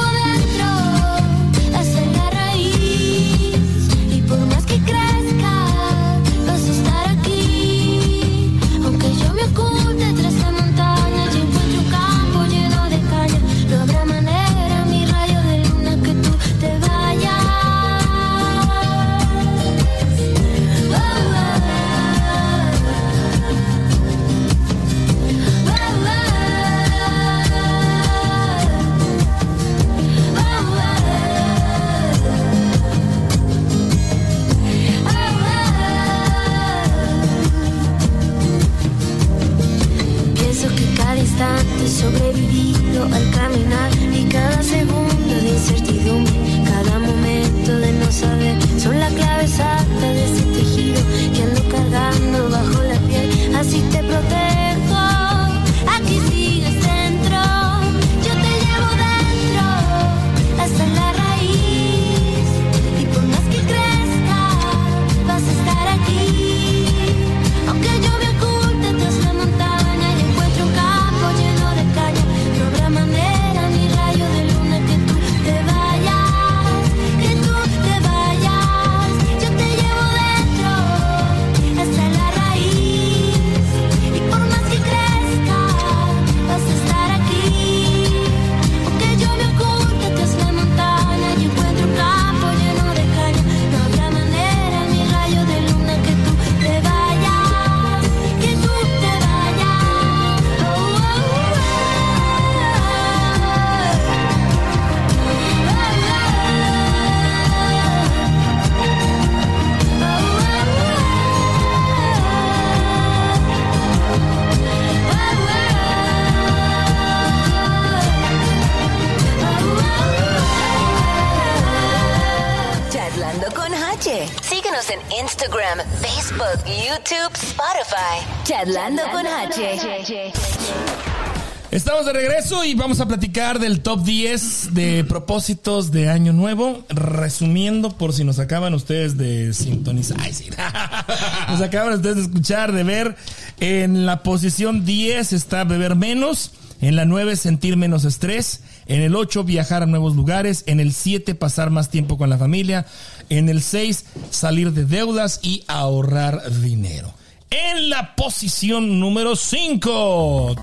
G: de
C: regreso y vamos a platicar del top 10 de propósitos de Año Nuevo. Resumiendo, por si nos acaban ustedes de sintonizar. Nos acaban ustedes de escuchar, de ver. En la posición 10 está beber menos. En la 9, sentir menos estrés. En el 8, viajar a nuevos lugares. En el 7, pasar más tiempo con la familia. En el 6, salir de deudas y ahorrar dinero. En la posición número 5.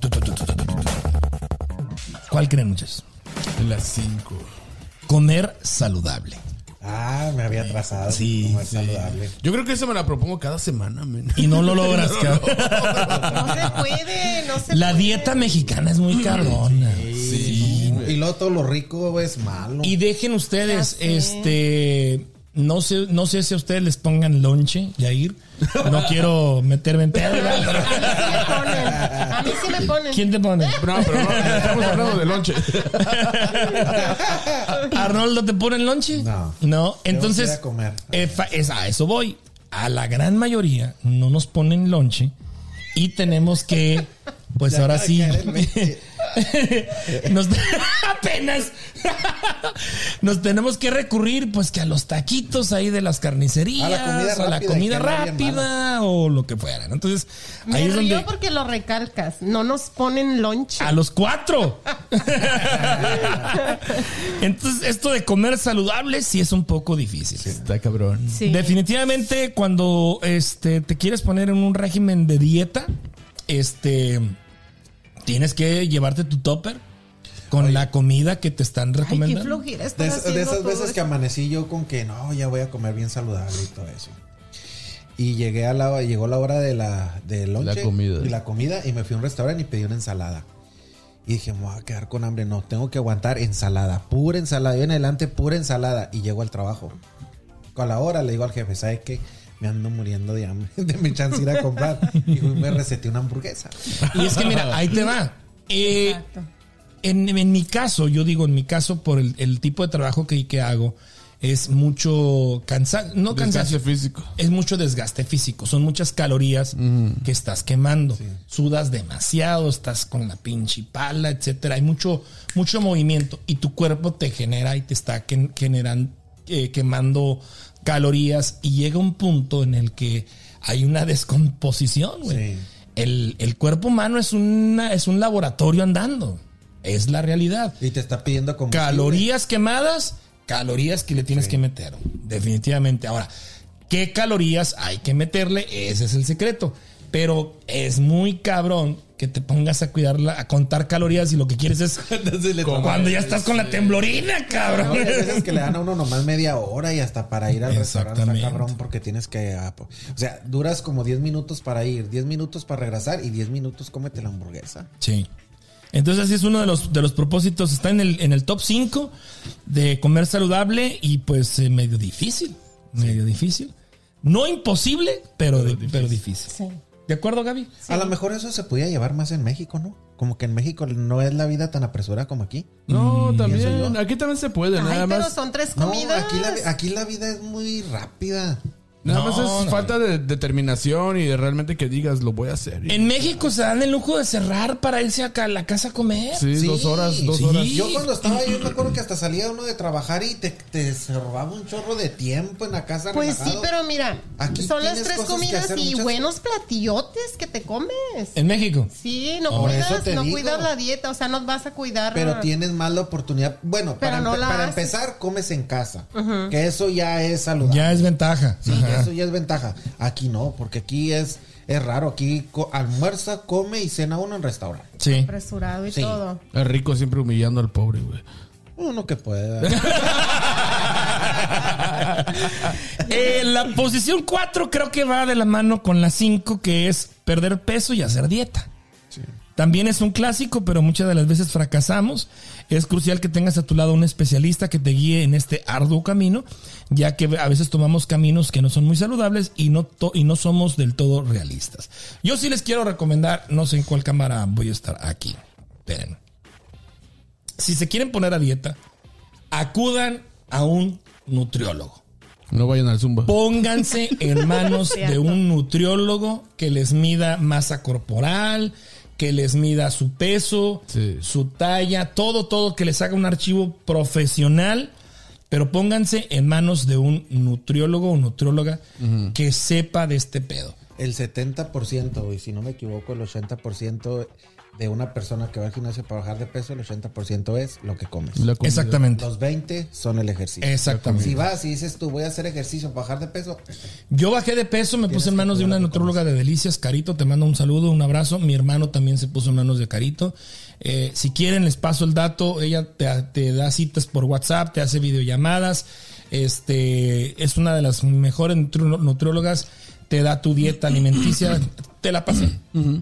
C: ¿Cuál creen muchachos?
D: Las 5.
C: Comer saludable.
F: Ah, me había atrasado.
C: Sí,
F: Como es
C: sí.
F: saludable.
D: Yo creo que eso me la propongo cada semana, men.
C: Y no lo logras, cabrón.
E: No se puede, no se
C: La
E: puede.
C: dieta mexicana es muy cabrona.
F: Sí. Y luego todo lo rico es malo.
C: Y dejen ustedes, este, no sé, no sé si a ustedes les pongan lonche, Yair. No quiero meterme en pedo.
E: A mí sí me ponen. A mí sí me ponen.
C: ¿Quién te pone?
D: No, pero no, estamos hablando de lonche.
C: ¿Arnoldo te pone el lonche?
F: No.
C: No, entonces,
F: a comer.
C: eh, es, a eso voy. A la gran mayoría no nos ponen lonche y tenemos que, pues
F: Ya
C: ahora sí. nos, apenas nos tenemos que recurrir pues que a los taquitos ahí de las carnicerías,
F: A la comida
C: o a la
F: rápida,
C: comida o lo que fuera. Entonces,
E: Me
C: ahí es
E: río
C: donde
E: porque lo recalcas. No nos ponen lonche.
C: a los cuatro. Entonces, esto de comer saludable sí es un poco difícil.
D: Está cabrón.
E: Sí.
C: Definitivamente, cuando este, te quieres poner en un régimen de dieta, este, tienes que llevarte tu topper con la comida que te están
E: Ay, qué
C: recomendando.
F: De, de esas veces
E: eso.
F: que amanecí yo con que no, ya voy a comer bien saludable y todo eso. Y llegué a la, llegó la hora de la de lonche
D: La comida.
F: y la comida y me fui a un restaurante y pedí una ensalada. Y dije, me voy a quedar con hambre. No, tengo que aguantar ensalada, pura ensalada. Y en adelante, pura ensalada. Y llego al trabajo. Con la hora le digo al jefe, ¿sabe qué? Me ando muriendo de hambre. De mi chance ir a comprar. Y me receté una hamburguesa.
C: Y es que mira, ahí te va. Eh,
E: Exacto.
C: en, en mi caso, yo digo en mi caso, por el, el tipo de trabajo que, que hago, es mucho cansancio, no
D: Desgaste
C: cansancio,
D: físico.
C: es mucho desgaste físico, son muchas calorías que estás quemando, sudas demasiado, estás con la pinche pala, etcétera, hay mucho, mucho movimiento y tu cuerpo te genera y te está generando, eh, quemando calorías y llega un punto en el que hay una descomposición, güey.
F: Sí.
C: El, el cuerpo humano es una, es un laboratorio andando, es la realidad.
F: Y te está pidiendo.
C: Calorías quemadas, calorías que le tienes que meter. Definitivamente. Ahora, ¿qué calorías hay que meterle? Ese es el secreto. Pero es muy cabrón que te pongas a cuidarla, a contar calorías y lo que quieres es cuando ya estás con la temblorina,
F: No,
C: cabrón.
F: hay veces que le dan a uno nomás media hora y hasta para ir al restaurante está cabrón porque tienes que... ah, O sea, duras como 10 minutos para ir, 10 minutos para regresar y 10 minutos cómete la hamburguesa.
C: Sí. Entonces así es uno de los, de los propósitos. Está en el, en el top 5 de comer saludable y pues eh, medio difícil. Medio difícil. No imposible, pero, de- pero difícil.
E: Sí.
C: ¿De acuerdo, Gaby?
F: A lo mejor eso se podía llevar más en México, ¿no? Como que en México no es la vida tan apresurada como aquí.
D: No,
F: pienso
D: también. Aquí también se puede.
E: Ay,
D: nada
E: pero
D: más.
E: son tres
F: No,
E: comidas.
F: aquí la, aquí la vida es muy rápida.
D: Nada
C: No,
D: más es
C: no.
D: falta de determinación y de realmente que digas, lo voy a hacer.
C: En México se dan el lujo de cerrar para irse acá a la casa a comer.
D: Sí,
F: Sí,
D: dos horas, dos
C: sí.
D: horas.
F: Yo cuando estaba ahí, yo me acuerdo que hasta salía uno de trabajar y te, te robaba un chorro de tiempo en la casa.
E: Pues sí, pero mira,
F: Aquí
E: son las tres comidas y
F: muchas-
E: buenos platillotes que te comes.
C: En México.
E: Sí, no cuidas, no
F: digo.
E: cuidas la dieta, o sea, no vas a cuidar.
F: Pero tienes más la oportunidad. Bueno,
E: Pero
F: para,
E: no
F: empe-
E: la
F: para
E: haces.
F: empezar, comes en casa. Que eso ya es saludable.
C: Ya es ventaja.
F: Sí,
C: Ajá.
F: Eso ya es ventaja. Aquí no, porque aquí es, es raro. Aquí co- almuerza, come y cena uno en restaurante.
C: Sí.
E: apresurado y
F: Sí.
E: todo.
D: El rico siempre humillando al pobre, güey.
F: Uno que pueda.
C: Eh, la posición 4 creo que va de la mano con la 5, que es perder peso y hacer dieta. También es un clásico, pero muchas de las veces fracasamos. Es crucial que tengas a tu lado un especialista que te guíe en este arduo camino, ya que a veces tomamos caminos que no son muy saludables y no, to- y no somos del todo realistas. Yo sí les quiero recomendar, no sé en cuál cámara voy a estar aquí. Esperen. Si se quieren poner a dieta, acudan a un nutriólogo.
D: No vayan al Zumba.
C: Pónganse en manos de un nutriólogo que les mida masa corporal, que les mida su peso,
D: Sí.
C: su talla, todo, todo, que les haga un archivo profesional. Pero pónganse en manos de un nutriólogo o nutrióloga que sepa de este pedo.
F: El 70%, y si no me equivoco, el 80% de una persona que va al gimnasio para bajar de peso, el 80% es lo que comes.
C: Exactamente.
F: Los 20 son el ejercicio.
C: Exactamente.
F: Si vas y dices tú, voy a hacer ejercicio para bajar de peso,
C: Yo bajé de peso, me puse en manos de una nutróloga de delicias, Carito, te mando un saludo, un abrazo. Mi hermano también se puso en manos de Carito. Eh, si quieren, les paso el dato. Ella te, te da citas por WhatsApp, te hace videollamadas. Este es una de las mejores nutriólogas. Te da tu dieta alimenticia. Te la pasé.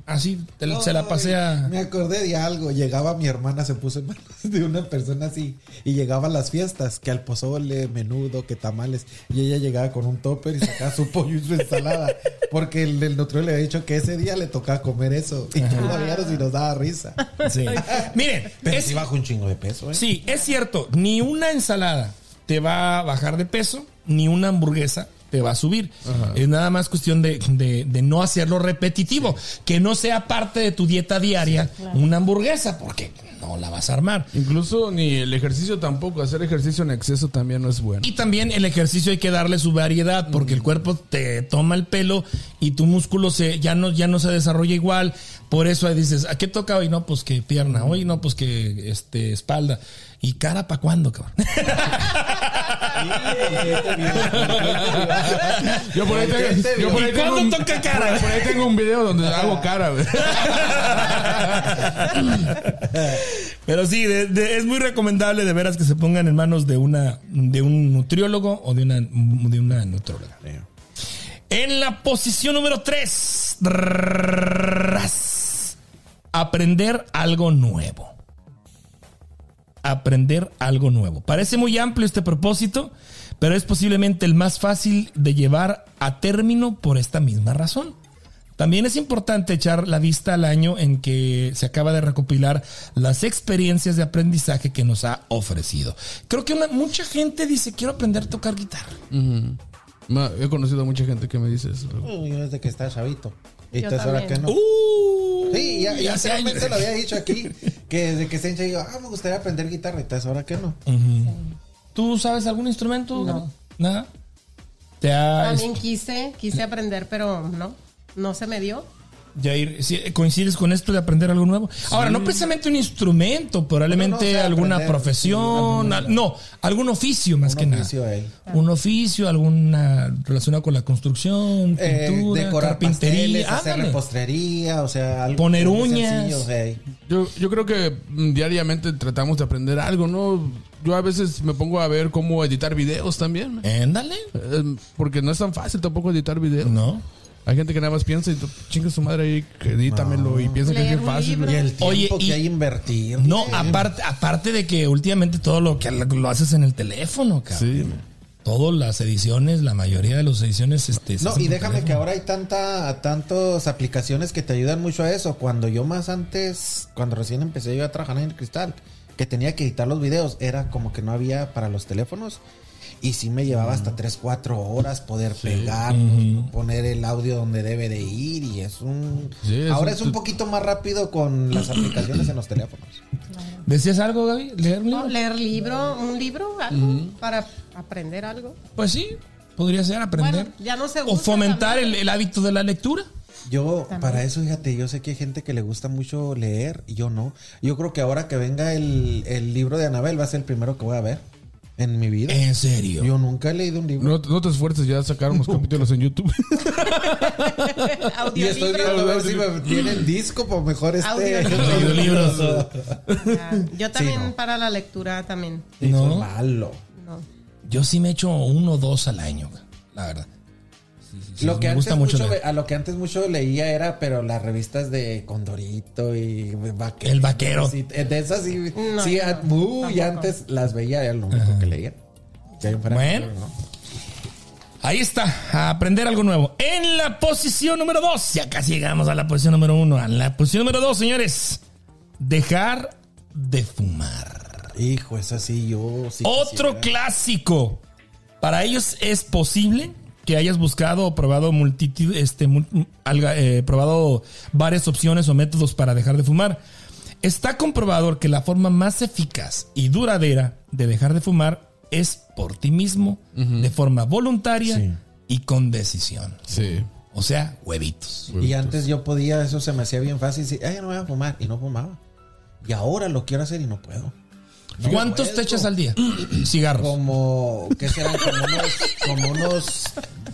C: Así, te- se la pasé a.
F: Me acordé de algo. Llegaba mi hermana, se puso en manos de una persona así. Y llegaba a las fiestas, que al pozole, menudo, que tamales. Y ella llegaba con un topper y sacaba su pollo y su ensalada. Porque el del nutriólogo le había dicho que ese día le tocaba comer eso. Y tú y nos daba risa.
C: Sí. Miren,
F: Pero
C: es-
F: sí bajo un chingo de peso, ¿eh?
C: Sí, es cierto. Ni una ensalada te va a bajar de peso, ni una hamburguesa te va a subir. Es nada más cuestión de, de- de no hacerlo repetitivo. Que no sea parte de tu dieta diaria una hamburguesa, porque no la vas a armar.
D: Incluso ni el ejercicio tampoco. Hacer ejercicio en exceso también no es bueno.
C: Y también el ejercicio hay que darle su variedad, porque el cuerpo te toma el pelo y tu músculo se, ya, no, ya no se desarrolla igual. Por eso ahí dices, ¿a qué toca hoy? No, pues que pierna, hoy no, pues que este, espalda. ¿Y cara para cuándo, cabrón?
D: Yo por ahí tengo, yo por ahí
C: ¿Y
D: tengo
C: cuándo
D: un,
C: toca cara?
D: Por, por ahí tengo un video donde hago cara.
C: Pero sí, de- de- es muy recomendable de veras que se pongan en manos de una de un nutriólogo o de una de una nutróloga. En la posición número 3, aprender algo nuevo. Aprender algo nuevo. Parece muy amplio este propósito, pero es posiblemente el más fácil de llevar a término por esta misma razón. También es importante echar la vista al año en que se acaba de recopilar las experiencias de aprendizaje que nos ha ofrecido. Creo que una- mucha gente dice, quiero aprender a tocar guitarra.
D: He conocido a mucha gente que me dice eso.
F: Desde que estaba chavito. Y ahora que no.
C: Uh,
F: Sí, ya, ya
C: hace años.
F: lo había dicho aquí. Que desde que se hincha digo, ah, me gustaría aprender guitarra. Y ahora que no.
C: ¿Tú sabes algún instrumento?
E: No.
C: Nada. Te ha,
E: También quise, quise aprender, pero no, no se me dio.
C: Jair, sí, ¿coincides con esto de aprender algo nuevo? Ahora, no precisamente un instrumento, probablemente
F: No, no, o sea,
C: alguna
F: aprender,
C: profesión,
F: sí,
C: no, algún oficio más
F: Un
C: que
F: oficio
C: nada.
F: ahí.
C: Un oficio, alguna relacionado con la construcción,
F: Eh,
C: pintura,
F: decorar
C: carpintería,
F: pasteles, hacer repostería, o sea, algo
C: Poner uñas.
F: sencillo, o sea,
D: Yo, yo creo que mm, diariamente tratamos de aprender algo, ¿no? Yo a veces me pongo a ver cómo editar videos también.
C: Ándale.
D: Eh, Porque no es tan fácil tampoco editar videos.
C: No.
D: Hay gente que nada más piensa y tú, chinga su madre ahí, edítamelo y piensa que es bien fácil.
F: Y el tiempo
C: Oye,
F: que
C: y-
F: hay que invertir.
C: No,
F: Sí.
C: aparte, aparte de que últimamente todo lo que lo haces en el teléfono, cabrón.
D: Sí.
C: Todas las ediciones, la mayoría de las ediciones, este.
F: No, y déjame que ahora hay tanta, tantas aplicaciones que te ayudan mucho a eso. Cuando yo más antes, cuando recién empecé yo a trabajar en el cristal, que tenía que editar los videos, era como que no había para los teléfonos. Y sí me llevaba hasta 3, 4 horas poder pegar, poner el audio donde debe de ir. Y es un...
D: Sí, es
F: ahora
D: un-
F: es un poquito más rápido con las aplicaciones en los teléfonos.
C: ¿Decías algo, Gaby? ¿Leer un libro?
E: No, leer libro, un libro, algo, para aprender algo.
C: Pues sí, podría ser aprender.
E: Bueno, ya no se
C: o
E: usa
C: fomentar el,
E: también.
C: el hábito de la lectura.
F: Yo, para eso, fíjate, yo sé que hay gente que le gusta mucho leer y yo no. Yo creo que ahora que venga el, el libro de Anabel va a ser el primero que voy a ver en mi vida.
C: En serio.
F: Yo nunca he leído un libro.
D: No, no te esfuerces, ya sacaron los capítulos en YouTube.
F: y estoy viendo a ver si me viene el disco, pues mejor este.
C: Audiolibros.
E: Yo también
F: no.
E: para la lectura también.
F: Soy malo.
E: No.
C: Yo sí me echo uno o dos al año, la verdad. Sí, sí, sí,
F: lo que
C: me
F: antes
C: gusta mucho
F: a lo que antes mucho leía era, pero las revistas de Condorito y vaquero.
C: El vaquero.
F: Sí, de esas sí,
E: No,
F: sí,
E: yo no,
F: muy
E: tampoco.
F: antes las veía, era lo único que leía.
C: Bueno.
F: ¿no?
C: Ahí está, a aprender algo nuevo. En la posición número dos, ya casi llegamos a la posición número uno. A la posición número dos, señores, dejar de fumar.
F: Hijo, es así, yo sí.
C: Otro
F: quisiera.
C: clásico. Para ellos es posible que hayas buscado o probado multitud, este, alga- eh, probado varias opciones o métodos para dejar de fumar. Está comprobado que la forma más eficaz y duradera de dejar de fumar es por ti mismo, de forma voluntaria
F: Sí.
C: y con decisión.
D: Sí.
C: O sea, huevitos.
F: Y antes yo podía, eso se me hacía bien fácil. Decir, ay, no voy a fumar. Y no fumaba. Y ahora lo quiero hacer y no puedo. No
C: ¿Cuántos te
F: puedo.
C: echas al día? Cigarros.
F: Como, ¿qué serán? Como unos, como unos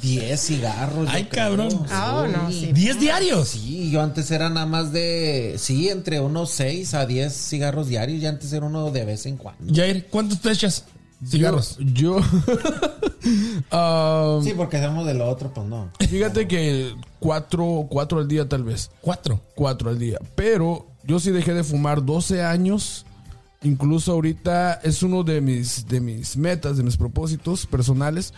F: 10 cigarros.
C: Ay, cabrón.
E: Ah, no, sí.
C: ¿10 diarios?
F: Sí, yo antes era nada más de, sí, entre unos 6 a 10 cigarros diarios y antes era uno de vez en cuando.
C: Jair, ¿cuántos te echas? Cigarros.
D: Yo. Ah,
F: Sí, porque hacemos de lo otro, pues no.
D: Fíjate que cuatro, cuatro al día tal vez.
C: Cuatro.
D: Cuatro al día. Pero yo sí dejé de fumar 12 años. Incluso ahorita es uno de mis, de mis metas, de mis propósitos personales.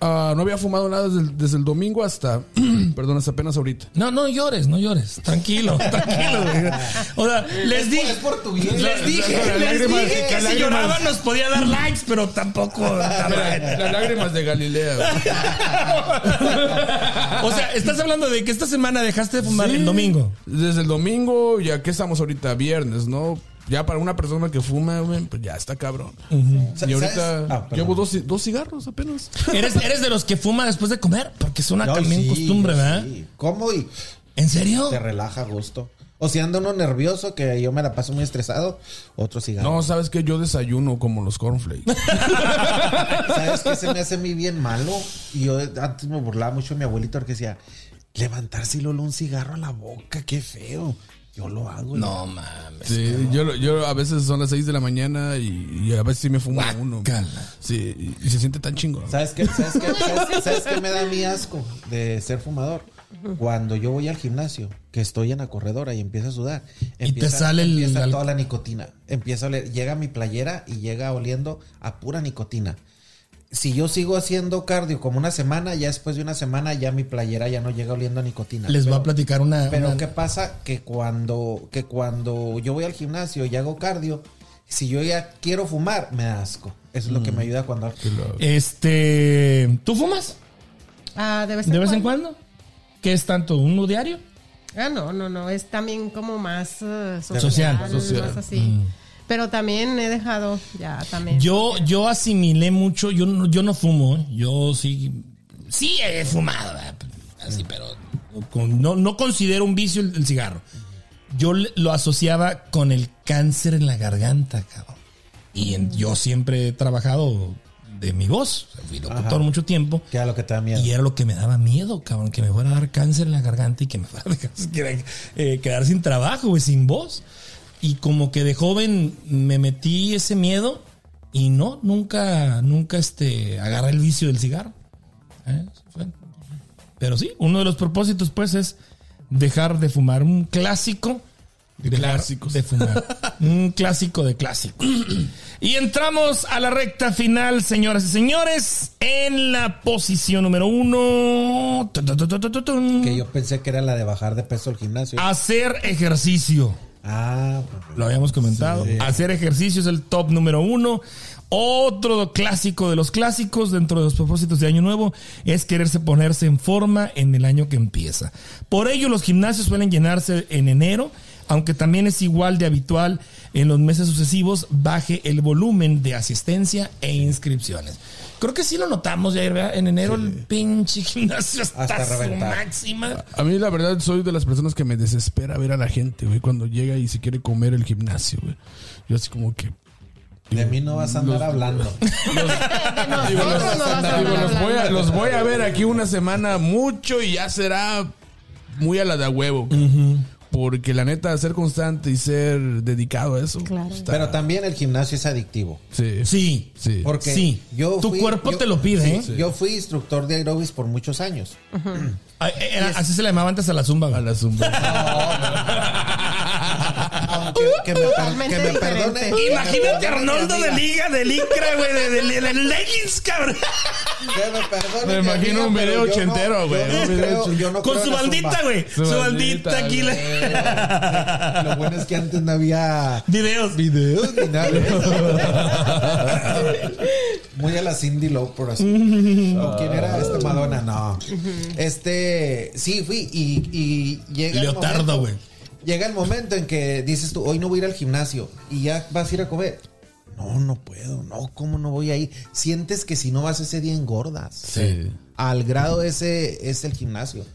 D: Ah, no había fumado nada desde el, desde el domingo hasta, perdón, hasta apenas ahorita.
C: No, no llores, no llores. Tranquilo, tranquilo. güey. O sea, les dije.
F: Es por tu bien.
C: Les dije, les
D: lágrimas-
C: dije que si lloraban nos podía dar likes, pero tampoco.
D: Las lágrimas de Galilea.
C: O sea, estás hablando de que esta semana dejaste de fumar
D: Sí,
C: el domingo.
D: Desde el domingo, ya que estamos ahorita viernes, ¿no? Ya para una persona que fuma, güey, pues ya está cabrón. Y ahorita.
F: Ah,
D: llevo dos, dos cigarros apenas.
C: ¿Eres, eres de los que fuma después de comer, porque es una
F: Yo
C: también
F: sí,
C: costumbre, ¿verdad?
F: sí. ¿Cómo? Y
C: ¿En serio?
F: te relaja a gusto. O si anda uno nervioso, que yo me la paso muy estresado, otro cigarro.
D: No, sabes que yo desayuno como los cornflakes.
F: ¿Sabes qué se me hace a mí bien malo? Y yo antes me burlaba mucho de mi abuelito porque decía, levantarse y luego un cigarro a la boca, qué feo. Yo lo hago.
C: No mames.
D: Sí, yo, lo- yo a veces son las 6 de la mañana y, y a veces sí me fumo uno.
C: Guácala.
D: Sí, y, y se siente tan chingón.
F: ¿Sabes qué, ¿Sabes, qué, ¿Sabes, sabes qué me da mi asco de ser fumador? Cuando yo voy al gimnasio, que estoy en la corredora y empiezo a sudar,
C: Y te sale el
F: empieza toda la nicotina. Empieza a oler, llega mi playera y llega oliendo a pura nicotina. Si yo sigo haciendo cardio como una semana, ya después de una semana ya mi playera ya no llega oliendo a nicotina.
C: Les voy
F: Pero-
C: a platicar una.
F: Pero
C: una-
F: ¿qué pasa? Que cuando, que cuando yo voy al gimnasio y hago cardio, si yo ya quiero fumar, me da asco. Eso es lo que
C: Mm.
F: me ayuda cuando...
C: Este. ¿Tú fumas?
E: Ah, de vez en
C: ¿De vez en
E: cuando.
C: cuando? ¿Qué es tanto? ¿Uno diario?
E: Ah, no, no, no. Es también como más eh, social.
C: Social.
D: Social.
E: Más así. Pero también he dejado ya también.
C: Yo, yo asimilé mucho, yo no, yo no fumo, ¿eh? yo sí, sí he fumado, ¿verdad? así, pero con- no, no considero un vicio el, el cigarro. Yo lo asociaba con el cáncer en la garganta, cabrón. Y en- yo siempre he trabajado de mi voz, fui locutor
F: Ajá.
C: mucho tiempo.
F: Que a lo que te da miedo.
C: Y era lo que me daba miedo, cabrón, que me fuera a dar cáncer en la garganta y que me fuera a dejar- eh, quedar sin trabajo, güey, sin voz. Y como que de joven me metí ese miedo y no, nunca, nunca este, agarré el vicio del cigarro. ¿Eh? Pero sí, uno de los propósitos pues es dejar de fumar. Un clásico de
D: clásicos.
C: de fumar. Un clásico de clásicos. Y entramos a la recta final, señoras y señores, en la posición número uno.
F: Que yo pensé que era la de bajar de peso al gimnasio.
C: Hacer ejercicio.
F: Ah, pues,
C: Lo habíamos comentado. Hacer ejercicio es el top número uno. Otro clásico de los clásicos dentro de los propósitos de Año Nuevo es quererse ponerse en forma en el año que empieza. Por ello, los gimnasios suelen llenarse en enero, aunque también es igual de habitual en los meses sucesivos baje el volumen de asistencia e inscripciones. Creo que sí lo notamos ya, ¿verdad? En enero el pinche gimnasio está
F: Hasta
C: a su
F: reventar.
C: máxima.
D: A mí la verdad soy de las personas que me desespera ver a la gente, güey, cuando llega y se quiere comer el gimnasio, güey. Yo así como que...
F: de mí no vas a andar hablando.
D: Los,
E: Nosotros no vas a
D: digo,
E: andar
D: los voy a,
E: hablando.
D: los voy a ver aquí una semana mucho y ya será muy a la de a huevo. Porque la neta, ser constante y ser dedicado a eso.
E: Claro.
D: está-
F: Pero también el gimnasio es adictivo.
D: sí.
C: Sí,
D: Sí.
F: Porque
C: Sí.
F: yo
C: Tu cuerpo
F: yo-
C: te lo pide,
F: sí,
C: ¿eh?
F: Yo fui instructor de aerobics por muchos años.
C: Ay, era- así se le llamaba antes a la zumba.
D: A la zumba.
F: Aunque que me, per-
E: Totalmente
F: que me
E: diferente.
F: perdone.
C: Imagínate a Arnoldo de liga, de licra, güey, de, de, de- de leggings, cabrón.
F: Que me perdone
D: Me imagino un video ochentero, güey.
C: Con su bandita, güey. Su,
D: Su
C: bandita aquí.
F: Lo bueno es que antes no había
C: Videos.
F: videos ni nada. Muy a la Cindy Lauper así. ¿O quién era esta Madonna? No. Este, sí, fui y, y llega
C: Leotardo, güey.
F: Llega el momento en que dices tú, hoy no voy a ir al gimnasio y ya vas a ir a comer. No, no puedo. No, ¿cómo no voy a ir? Sientes que si no vas ese día engordas.
D: Sí.
F: Al grado ese es el gimnasio.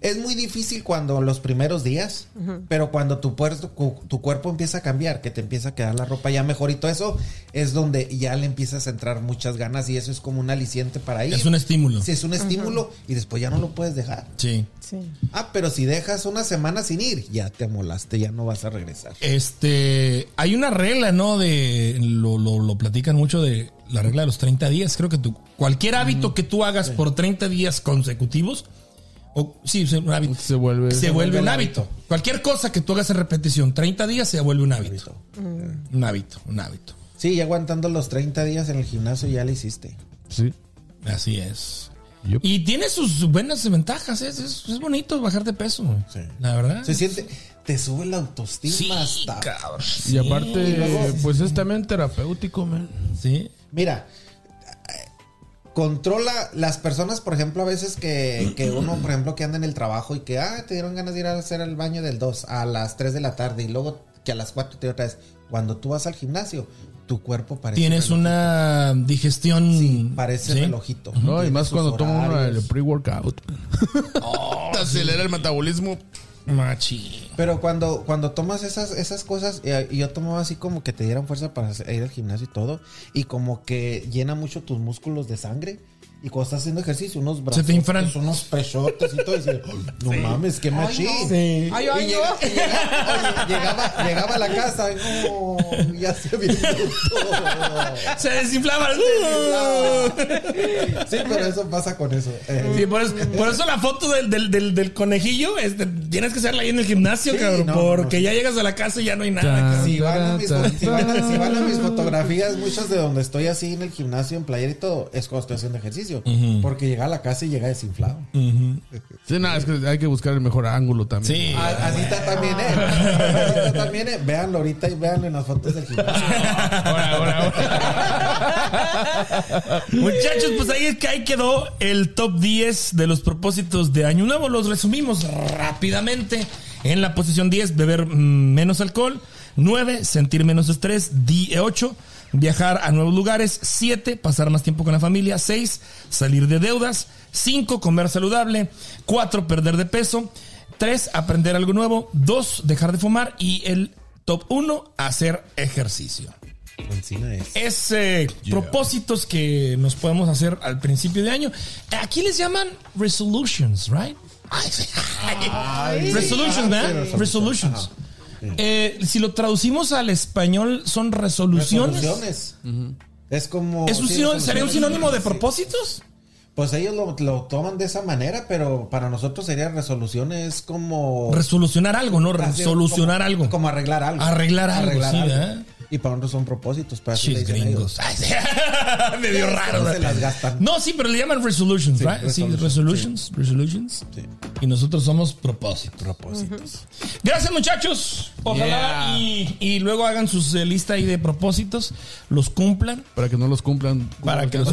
F: Es muy difícil cuando los primeros días, pero cuando tu, puerto- tu cuerpo empieza a cambiar, que te empieza a quedar la ropa ya mejor y todo eso, es donde ya le empiezas a entrar muchas ganas y eso es como un aliciente para ir.
C: Es un estímulo.
F: Sí, es un estímulo y después ya no lo puedes dejar.
C: Sí.
E: Sí.
F: Ah, pero si dejas una semana sin ir, ya te molaste, ya no vas a regresar.
C: Este, hay una regla, ¿no? De, lo, lo, lo platican mucho de la regla de los 30 días. Creo que tú, cualquier hábito que tú hagas por 30 días consecutivos, o sí, un hábito,
D: Se vuelve.
C: se vuelve un hábito. Cualquier cosa que tú hagas en repetición, 30 días se vuelve un hábito. Un hábito, un hábito.
F: Sí, ya aguantando los 30 días en el gimnasio ya lo hiciste.
D: Sí.
C: Así es. Y tiene sus buenas ventajas, es, es, es bonito bajar de peso.
F: Sí.
C: La verdad.
F: Se siente, te sube la autoestima
C: Sí,
F: hasta.
C: cabrón.
D: Y aparte,
F: y
D: pues es también terapéutico, man.
C: Sí.
F: Mira, eh, controla las personas, por ejemplo, a veces que, que uno, por ejemplo, que anda en el trabajo y que, ah, te dieron ganas de ir a hacer el baño del 2 a las 3 de la tarde y luego que a las 4 te otra vez. Cuando tú vas al gimnasio, tu cuerpo parece.
C: Tienes
F: relojito.
C: una digestión.
F: Sí, parece
C: ¿sí?
F: relojito.
D: No, y más cuando toma uno
F: horarios.
D: el pre-workout. Te acelera el metabolismo.
C: Machi.
F: Pero cuando, cuando tomas esas, esas cosas, eh, y yo tomaba así como que te dieran fuerza para ir al gimnasio y todo, y como que llena mucho tus músculos de sangre. Y cuando estás haciendo ejercicio, unos brazos,
C: te inflan.
F: unos pechotes y todo, y dices, no mames, qué machín.
C: Sí.
E: Ay, ay, no.
F: y llega- oye, llegaba, llegaba a la casa, y no, ya se había.
C: Se desinflama.
F: Sí, pero eso pasa con eso. Eh,
C: Sí, por eso, por eso la foto del, del, del, del conejillo, este, tienes que hacerla ahí en el gimnasio,
F: Sí,
C: cabrón.
F: no,
C: porque
F: no.
C: ya llegas a la casa y ya no hay nada.
F: Si van, a mis, si, van a, si van a mis fotografías, muchas de donde estoy así en el gimnasio, en playera y todo, es cuando estoy haciendo ejercicio. Porque llega a la casa y llega desinflado.
D: Sí, nada, es que hay que buscar el mejor ángulo también.
C: Sí.
F: A- Así está también, ¿eh? Así está también, ¿eh? Véanlo ahorita y véanlo en las fotos del gimnasio.
D: Ahora, ahora, ahora.
C: Muchachos, pues ahí es que ahí quedó el top 10 de los propósitos de Año Nuevo. Los resumimos rápidamente. En la posición 10, beber mm, menos alcohol. 9, sentir menos estrés. 8, viajar a nuevos lugares. 7, pasar más tiempo con la familia. 6, salir de deudas. 5, comer saludable. 4, perder de peso. 3, aprender algo nuevo. 2, dejar de fumar. Y el top 1, hacer ejercicio
F: es.
C: es eh, propósitos que nos podemos hacer al principio de año. Aquí les llaman resolutions, right? Ay, sí. resolutions,
F: sí,
C: Resolutions. Eh, si lo traducimos al español, son resoluciones.
F: Resoluciones. Es como.
C: ¿Es un
F: sí,
C: sinónimo- ¿Sería un sinónimo de propósitos?
F: Pues ellos lo, lo toman de esa manera, pero para nosotros sería resoluciones como.
C: Resolucionar algo, ¿no? Resolucionar
F: como-
C: algo.
F: Como arreglar algo.
C: Arreglar algo, sí, ¿verdad?
F: Y para nosotros son propósitos. Para
C: Chis gringos. Ay, sí. Medio raro.
F: Se
C: ¿verdad?
F: las gastan.
C: No, sí, pero le llaman resolutions,
F: Sí,
C: right? Sí,
F: resolutions,
C: resolutions, resolutions.
F: Sí.
C: Y nosotros somos propósitos.
F: Propósitos.
C: Gracias, muchachos. Ojalá
D: Yeah.
C: y, y luego hagan sus eh, lista ahí de propósitos, los cumplan
D: Para que no los cumplan.
C: para que los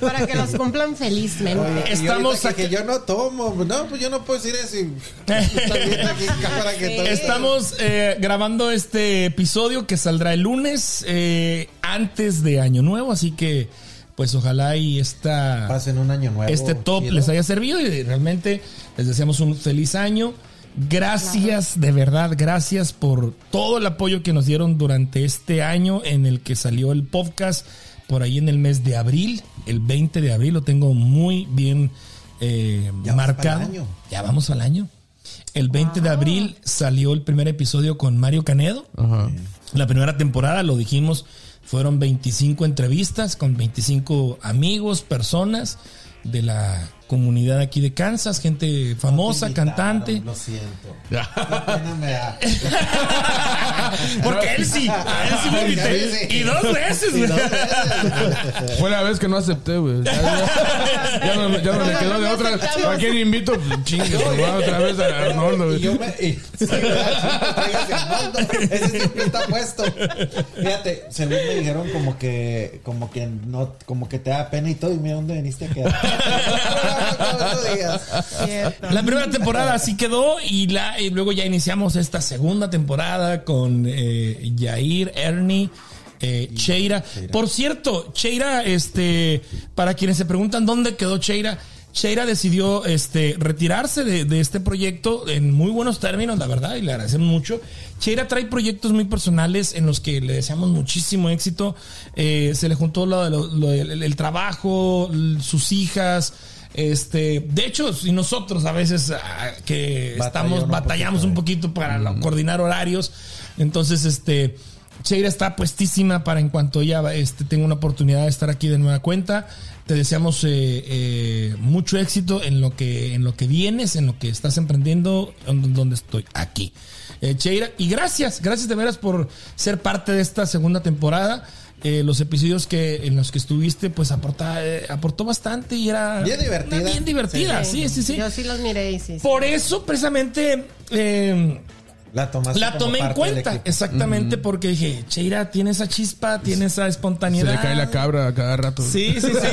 E: Para que los cumplan felizmente.
C: Estamos aquí-
F: que yo no tomo. No, pues yo no puedo decir eso. y- Está bien aquí, cámara, que todo-
C: Estamos eh, grabando este episodio que saldrá el lunes eh, antes de Año Nuevo, así que pues ojalá y esta
F: Pasen un año nuevo.
C: este top
F: chido.
C: les haya servido y realmente les deseamos un feliz año. Gracias, de verdad, gracias por todo el apoyo que nos dieron durante este año en el que salió el podcast por ahí en el mes de abril, el 20 de abril, lo tengo muy bien eh,
F: Ya vamos
C: marcado.
F: para el año.
C: Ya vamos al año. El 20 de abril salió el primer episodio con Mario Canedo.
D: Ajá.
C: La primera temporada, lo dijimos, fueron 25 entrevistas con 25 amigos, personas de la comunidad aquí de Kansas, gente famosa, cantante.
F: Lo siento. Me da.
C: Porque él sí, a él sí me
F: sí.
C: Y dos veces, güey.
D: Fue la vez que no acepté, güey. Ya, ya- ya no, ya no me quedó de otra. ¿A quién invito? Pues, Chingue, otra vez a Arnoldo,
F: Y yo
D: güey.
F: me. Y, sí. Ese siempre está puesto. Fíjate, según me dijeron como que, como que no, como que te da pena y todo. Y mira dónde viniste a quedar.
C: La primera temporada así quedó y, la, y luego ya iniciamos esta segunda temporada con eh, Yair, Ernie. eh, Cheira. Por cierto, Cheira, este, para quienes se preguntan dónde quedó Cheira, Cheira decidió este, retirarse de, de este proyecto en muy buenos términos, la verdad, y le agradecemos mucho. Cheira trae proyectos muy personales en los que le deseamos muchísimo éxito. Eh, se le juntó lo, de lo- lo del- el, el trabajo, sus hijas. Este, de hecho, si nosotros a veces ah, que
F: Batalló
C: estamos,
F: un
C: batallamos
F: poquito,
C: un poquito para la- coordinar horarios. Entonces, este, Cheira está puestísima para en cuanto ella este, tenga una oportunidad de estar aquí de nueva cuenta. Te deseamos eh, eh, mucho éxito en lo que en lo que vienes, en lo que estás emprendiendo, en donde estoy aquí. Eh, Cheira, y gracias, gracias de veras por ser parte de esta segunda temporada. Eh, los episodios que en los que estuviste, pues aporta, eh, aportó bastante y era
F: Bien divertida.
C: bien divertida. Sí, sí, sí.
E: Yo sí los miré y sí. sí.
C: Por eso, precisamente, eh,
F: La
C: la tomé en cuenta, exactamente, porque dije, Cheira tiene esa chispa, tiene esa
D: Se
C: espontaneidad.
D: le cae la cabra a cada rato.
C: Sí, sí, sí.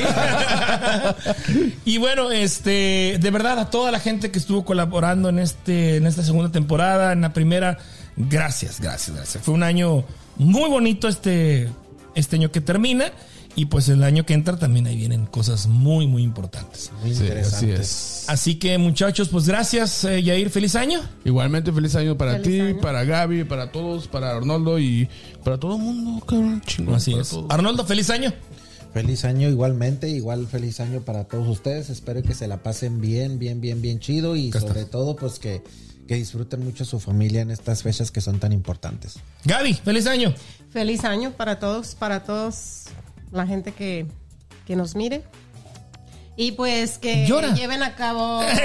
C: y bueno, este, de verdad, a toda la gente que estuvo colaborando en este, en esta segunda temporada, en la primera, gracias, gracias, gracias. Fue un año muy bonito este, este año que termina. Y pues el año que entra también ahí vienen cosas muy, muy importantes.
F: Muy
D: Sí, así es.
C: Así que muchachos, pues gracias, eh, Yair, feliz año.
D: Igualmente, feliz año para
E: Feliz
D: ti,
E: año.
D: para Gaby, para todos, para Arnoldo y para todo el mundo, cabrón. Chingón.
C: Así es.
D: todos.
C: Arnoldo, feliz año.
F: Feliz año igualmente, igual feliz año para todos ustedes. Espero que se la pasen bien, bien, bien, bien chido y
C: Acá
F: sobre
C: está.
F: todo pues que, que disfruten mucho su familia en estas fechas que son tan importantes.
C: Gaby, feliz año.
E: Feliz año para todos, para todos la gente que, que nos mire. Y pues que
C: Llora.
E: lleven a cabo Sí,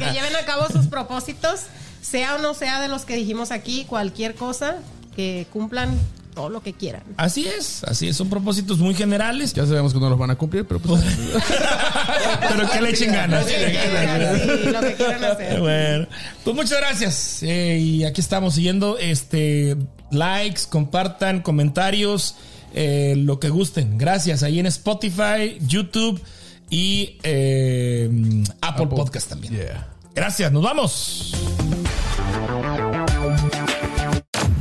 E: que lleven a cabo sus propósitos, sea o no sea de los que dijimos aquí, cualquier cosa, que cumplan todo lo que quieran.
C: Así es, así es, son propósitos muy generales.
D: Ya sabemos que no los van a cumplir, pero pues.
C: Pero que le echen ganas.
E: Sí, lo que quieran hacer.
C: Bueno, pues muchas gracias. Eh, y aquí estamos siguiendo este likes, compartan, comentarios, eh, lo que gusten. Gracias. Ahí en Spotify, YouTube y eh, Apple,
D: Apple.
C: Podcast también.
D: Yeah.
C: Gracias, nos vamos.